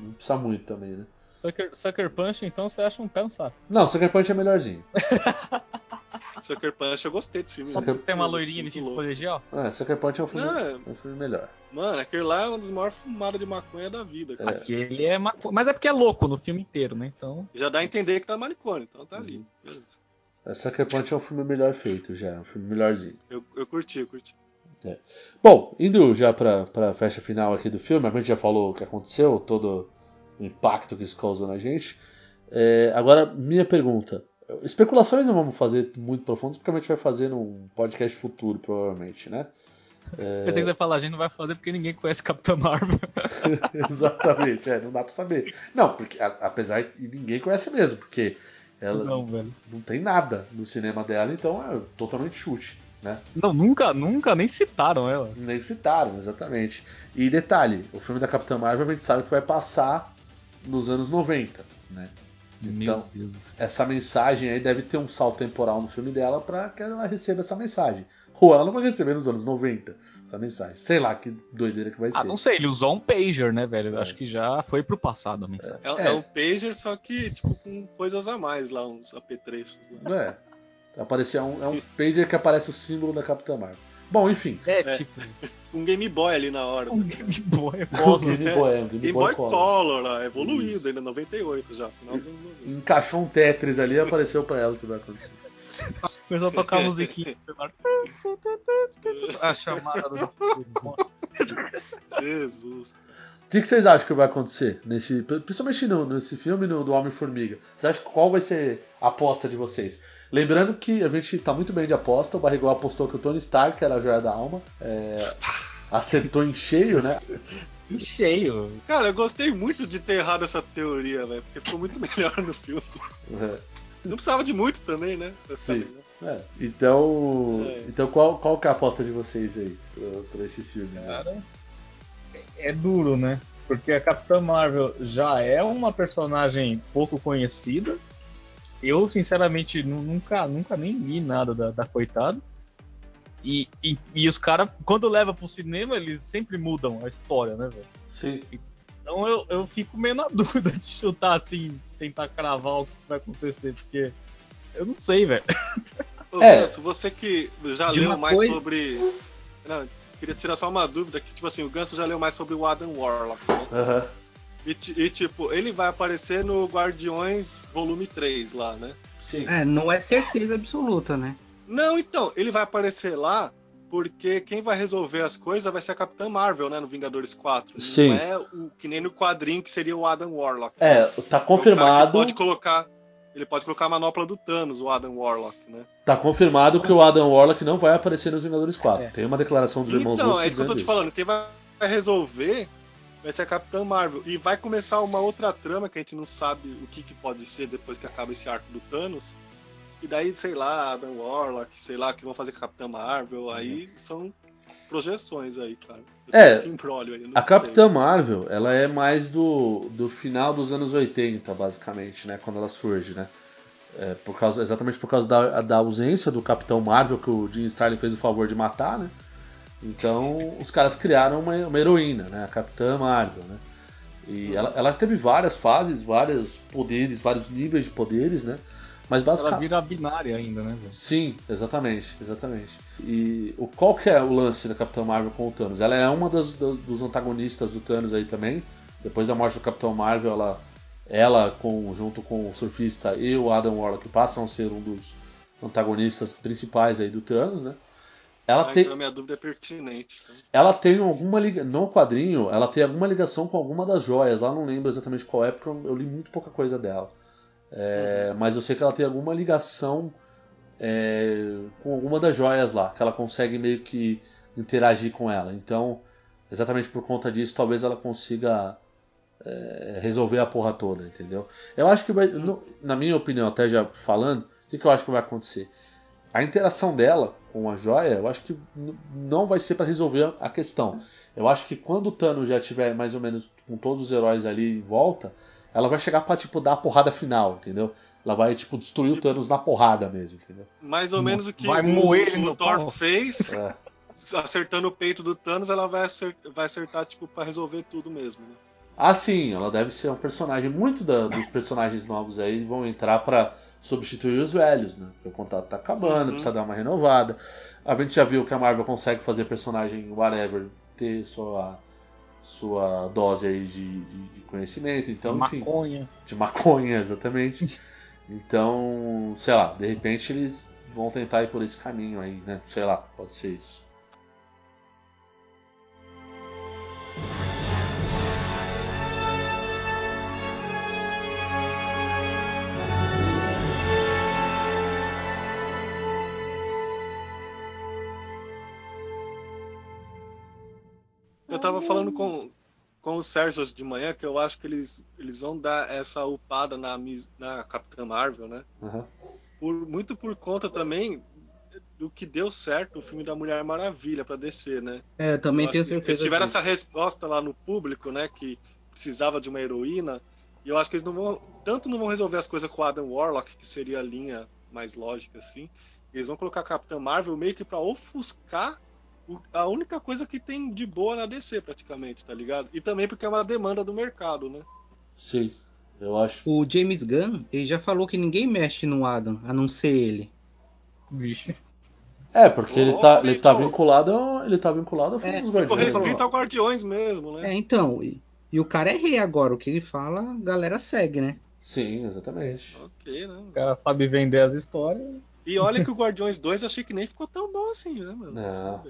não precisa muito também, né? Sucker, Sucker Punch, então você acha um pé no saco. Não, Sucker Punch é melhorzinho. Sucker Punch, eu gostei desse filme. Sucker- Tem uma loirinha vestida de colegial? É, Sucker Punch é um filme, Não, é um filme melhor. Mano, aquele lá é uma das maiores fumadas de maconha da vida. cara. Aquele é maco... Mas é porque é louco no filme inteiro, né? Então. Já dá a entender que tá manicômio, então tá Uhum. ali. Beleza. É, Sucker Punch é um filme melhor feito já, é um filme melhorzinho. Eu, eu curti, eu curti. Bom, indo já pra, pra festa final aqui do filme, a gente já falou o que aconteceu, todo o impacto que isso causou na gente. É, agora, minha pergunta. Especulações não vamos fazer muito profundas, porque a gente vai fazer num podcast futuro, provavelmente, né? Pensei que você ia falar, a gente não vai fazer porque ninguém conhece Capitã Marvel. Exatamente, é, não dá pra saber. Não, porque a- apesar de ninguém conhece mesmo, porque ela não. Não, velho. tem nada no cinema dela, então é totalmente chute, né? Não, nunca, nunca nem citaram ela. Nem citaram, exatamente. E detalhe, o filme da Capitã Marvel a gente sabe que vai passar nos anos 90, né? Então, essa mensagem aí deve ter um salto temporal no filme dela pra que ela receba essa mensagem. Ou ela não vai receber nos anos 90 essa mensagem. Sei lá que doideira que vai Ah, ser. não sei, ele usou um pager, né, velho? É. Acho que já foi pro passado a mensagem. É, É. é um pager, só que, tipo, com coisas a mais lá, uns apetrechos. Lá. Não é. Aparecia um, é um pager que aparece o símbolo da Capitã Marvel. Bom, enfim. É, É. tipo, Um Game Boy ali na hora. um Game Boy é foda. Game Boy, é, um Game Game Boy Boy Color. Color, evoluído Isso. ainda, 98 já, final dos anos 90. Encaixou um Tetris ali e apareceu pra ela o que vai acontecer. Começou a tocar a musiquinha no celular. A chamada do. Jesus. O que, que vocês acham que vai acontecer nesse, principalmente no, nesse filme no, do Homem-Formiga? Vocês acham que qual vai ser a aposta de vocês? Lembrando que a gente tá muito bem de aposta. O Barrigol apostou que o Tony Stark era a joia da alma. É, acertou em cheio, né? E cheio. Cara, eu gostei muito de ter errado essa teoria, velho, porque ficou muito melhor no filme. É, Não precisava de muito também, né? Sim. saber, né? É. Então, É. então qual, qual que é a aposta de vocês aí pra, pra esses filmes? aí? Cara, é duro, né? Porque a Capitã Marvel já é uma personagem pouco conhecida. Eu, sinceramente, nu- nunca, nunca nem li nada da, da coitada. E, e, e os caras, quando leva pro cinema, eles sempre mudam a história, né, velho? Sim. Então eu, eu fico meio na dúvida de chutar assim, tentar cravar o que vai acontecer, porque eu não sei, velho. Ô, É. Ganso, você que já De leu mais coisa- sobre. Não, queria tirar só uma dúvida que, tipo assim, o Ganso já leu mais sobre o Adam Warlock, né? Aham. E, e, tipo, ele vai aparecer no Guardiões Volume 3 lá, né? Sim. É, não é certeza absoluta, né? Não, então, ele vai aparecer lá porque quem vai resolver as coisas vai ser a Capitã Marvel, né? No Vingadores 4. Sim. Não é o que nem no quadrinho que seria o Adam Warlock. É, tá É o cara que confirmado. Pode colocar. Ele pode colocar a manopla do Thanos, o Adam Warlock, né? Tá confirmado que o Adam Warlock não vai aparecer nos Vingadores 4. É. Tem uma declaração dos irmãos Então, russos é isso que eu tô te falando. Quem vai vai resolver vai ser a Capitã Marvel. E vai começar uma outra trama que a gente não sabe o que, que pode ser depois que acaba esse arco do Thanos. E daí, sei lá, Adam Warlock, sei lá, o que vão fazer com a Capitã Marvel. Aí são projeções aí, cara. Eu É, aí, A sei. Capitã Marvel, ela é mais do, do final dos anos 80, basicamente, né? Quando ela surge, né? É, por causa, exatamente por causa da, da ausência do Capitão Marvel, que o Jim Starlin fez o favor de matar, né? Então, os caras criaram uma, uma heroína, né? A Capitã Marvel, né? E ela, ela teve várias fases, vários poderes, vários níveis de poderes, né? Mas Ela basicamente... vira binária ainda, né, velho? Sim, exatamente, exatamente. E o, qual que é o lance da Capitã Marvel com o Thanos? Ela é uma das, das- dos antagonistas do Thanos aí também. Depois da morte do Capitão Marvel, ela, ela com, junto com o Surfista e o Adam Warlock passam a ser um dos antagonistas principais aí do Thanos, né? Ela Ah, tem, então a minha dúvida é pertinente. Então. ela tem alguma ligação, no quadrinho, ela tem alguma ligação com alguma das joias. Lá não lembro exatamente qual é, porque eu li muito pouca coisa dela. É, Mas eu sei que ela tem alguma ligação é, com alguma das joias lá, que ela consegue meio que interagir com ela. Então, exatamente por conta disso, talvez ela consiga é, resolver a porra toda, entendeu? Eu acho que vai, no- na minha opinião, até já falando, o que, que eu acho que vai acontecer? A interação dela com a joia, eu acho que não vai ser para resolver a questão. Eu acho que quando o Thanos já tiver mais ou menos com todos os heróis ali em volta, ela vai chegar pra, tipo, dar a porra final, entendeu? Ela vai, tipo, destruir o Thanos na porrada mesmo, entendeu? Mais ou menos o que Vai o, moer ele o no Thor pau. fez, É. acertando o peito do Thanos, ela vai acertar, vai acertar tipo, pra resolver tudo mesmo. Né? Ah, sim, ela deve ser um personagem. Muito da- dos personagens novos aí vão entrar pra substituir os velhos, né? Porque o contrato tá acabando, Uhum. precisa dar uma renovada. A gente já viu que a Marvel consegue fazer personagem whatever ter sua, sua dose aí de, de, de conhecimento. Então, enfim. Maconha. De maconha, exatamente. Então, sei lá, de repente eles vão tentar ir por esse caminho aí, né? Sei lá, pode ser isso. Tava falando com, com o Sérgio hoje de manhã que eu acho que eles, eles vão dar essa upada na, na Capitã Marvel, né? Aham. Por, muito por conta também do que deu certo o filme da Mulher Maravilha pra descer, né? É, também Eu tenho certeza. Eles tiveram disso. essa resposta lá no público, né? Que precisava de uma heroína. E eu acho que eles não vão. Tanto não vão resolver as coisas com o Adam Warlock, que seria a linha mais lógica, assim. Eles vão colocar a Capitã Marvel meio que pra ofuscar a única coisa que tem de boa na DC, praticamente, tá ligado? E também porque é uma demanda do mercado, né? Sim, eu acho. O James Gunn, ele já falou que ninguém mexe no Adam, a não ser ele. Vixe. É, porque ele Ô, tá, ele tá vinculado ao, ele tá vinculado ao filme É, dos Guardiões. restrito né? ao Guardiões mesmo, né? É, então. E, e o cara é rei agora, o que ele fala, a galera segue, né? Sim, exatamente. Ok, né? O cara sabe vender as histórias. E olha que o Guardiões 2 eu achei que nem ficou tão bom assim, né, mano? Não.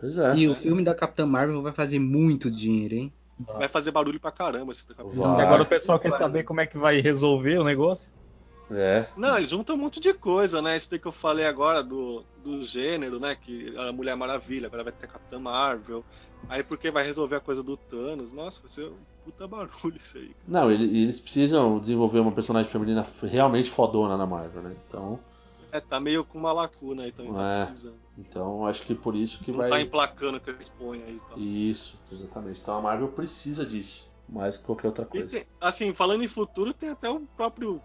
Pois é. E o filme da Capitã Marvel vai fazer muito dinheiro, hein? Vai fazer barulho pra caramba esse daqui a pouco. Vai. E agora o pessoal quer saber como é que vai resolver o negócio. É. Não, eles juntam um monte de coisa, né? Isso daí que eu falei agora do, do gênero, né? Que a Mulher Maravilha, agora vai ter a Capitã Marvel. Aí porque vai resolver a coisa do Thanos. Nossa, vai ser um puta barulho isso aí. Não, ele- eles precisam desenvolver uma personagem feminina realmente fodona na Marvel, né? Então, É, tá meio com uma lacuna aí também, É. tá precisando. então acho que por isso que Não vai. tá emplacando o que eles põem aí tal. Isso, exatamente. Então a Marvel precisa disso, mais que qualquer outra coisa. tem- assim, falando em futuro, tem até o próprio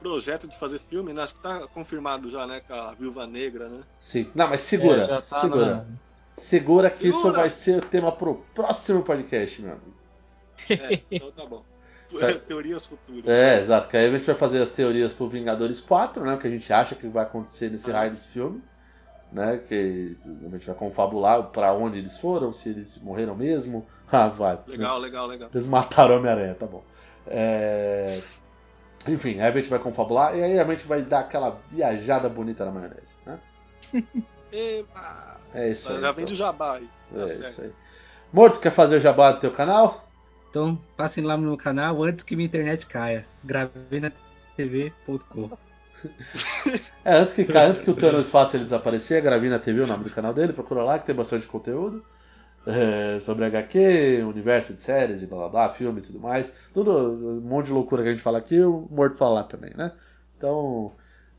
projeto de fazer filme, né? Acho que tá confirmado já, né? Com a Viúva Negra, né? Sim. Não, mas segura, É, tá segura. na- Segura que isso Segura! vai ser tema pro próximo podcast, meu amigo. É, então tá bom. Teorias futuras. É, exato. Que aí a gente vai fazer as teorias pro Vingadores 4, né? O que a gente acha que vai acontecer nesse Ah. raio desse filme. Né? Que a gente vai confabular pra onde eles foram, se eles morreram mesmo. Ah, vai. Legal, legal, legal. Eles mataram Homem-Aranha, tá bom. É, Enfim, aí a gente vai confabular e aí a gente vai dar aquela viajada bonita na maionese, né? Eba! É isso aí. Já então. vende o jabá aí. Tá É certo. isso aí. Morto, quer fazer o jabá do teu canal? Então passem lá no meu canal antes que minha internet caia. gravinatv.com É, antes que, antes que o Thanos faça ele desaparecer, a Gravina TV o nome do canal dele, procura lá que tem bastante conteúdo é, sobre HQ, universo de séries e blá blá blá, filme e tudo mais. Tudo, um monte de loucura que a gente fala aqui, o Morto fala lá também, né? Então,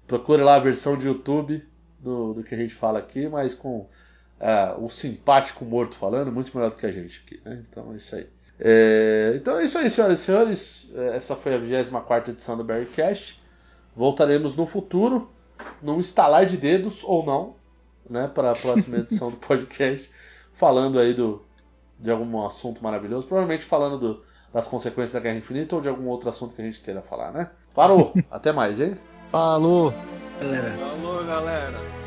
procure lá a versão de YouTube do, do que a gente fala aqui, mas com é, um simpático morto falando, muito melhor do que a gente aqui, né? Então é isso aí. É, então é isso aí, senhoras e senhores. É, Essa foi a 24 edição do Barrycast. Voltaremos no futuro, num estalar de dedos ou não, né, para a próxima edição do podcast, falando aí do, de algum assunto maravilhoso, provavelmente falando do- das consequências da Guerra Infinita ou de algum outro assunto que a gente queira falar, né? Parou, até mais, hein? Falou! Galera, Falou, galera.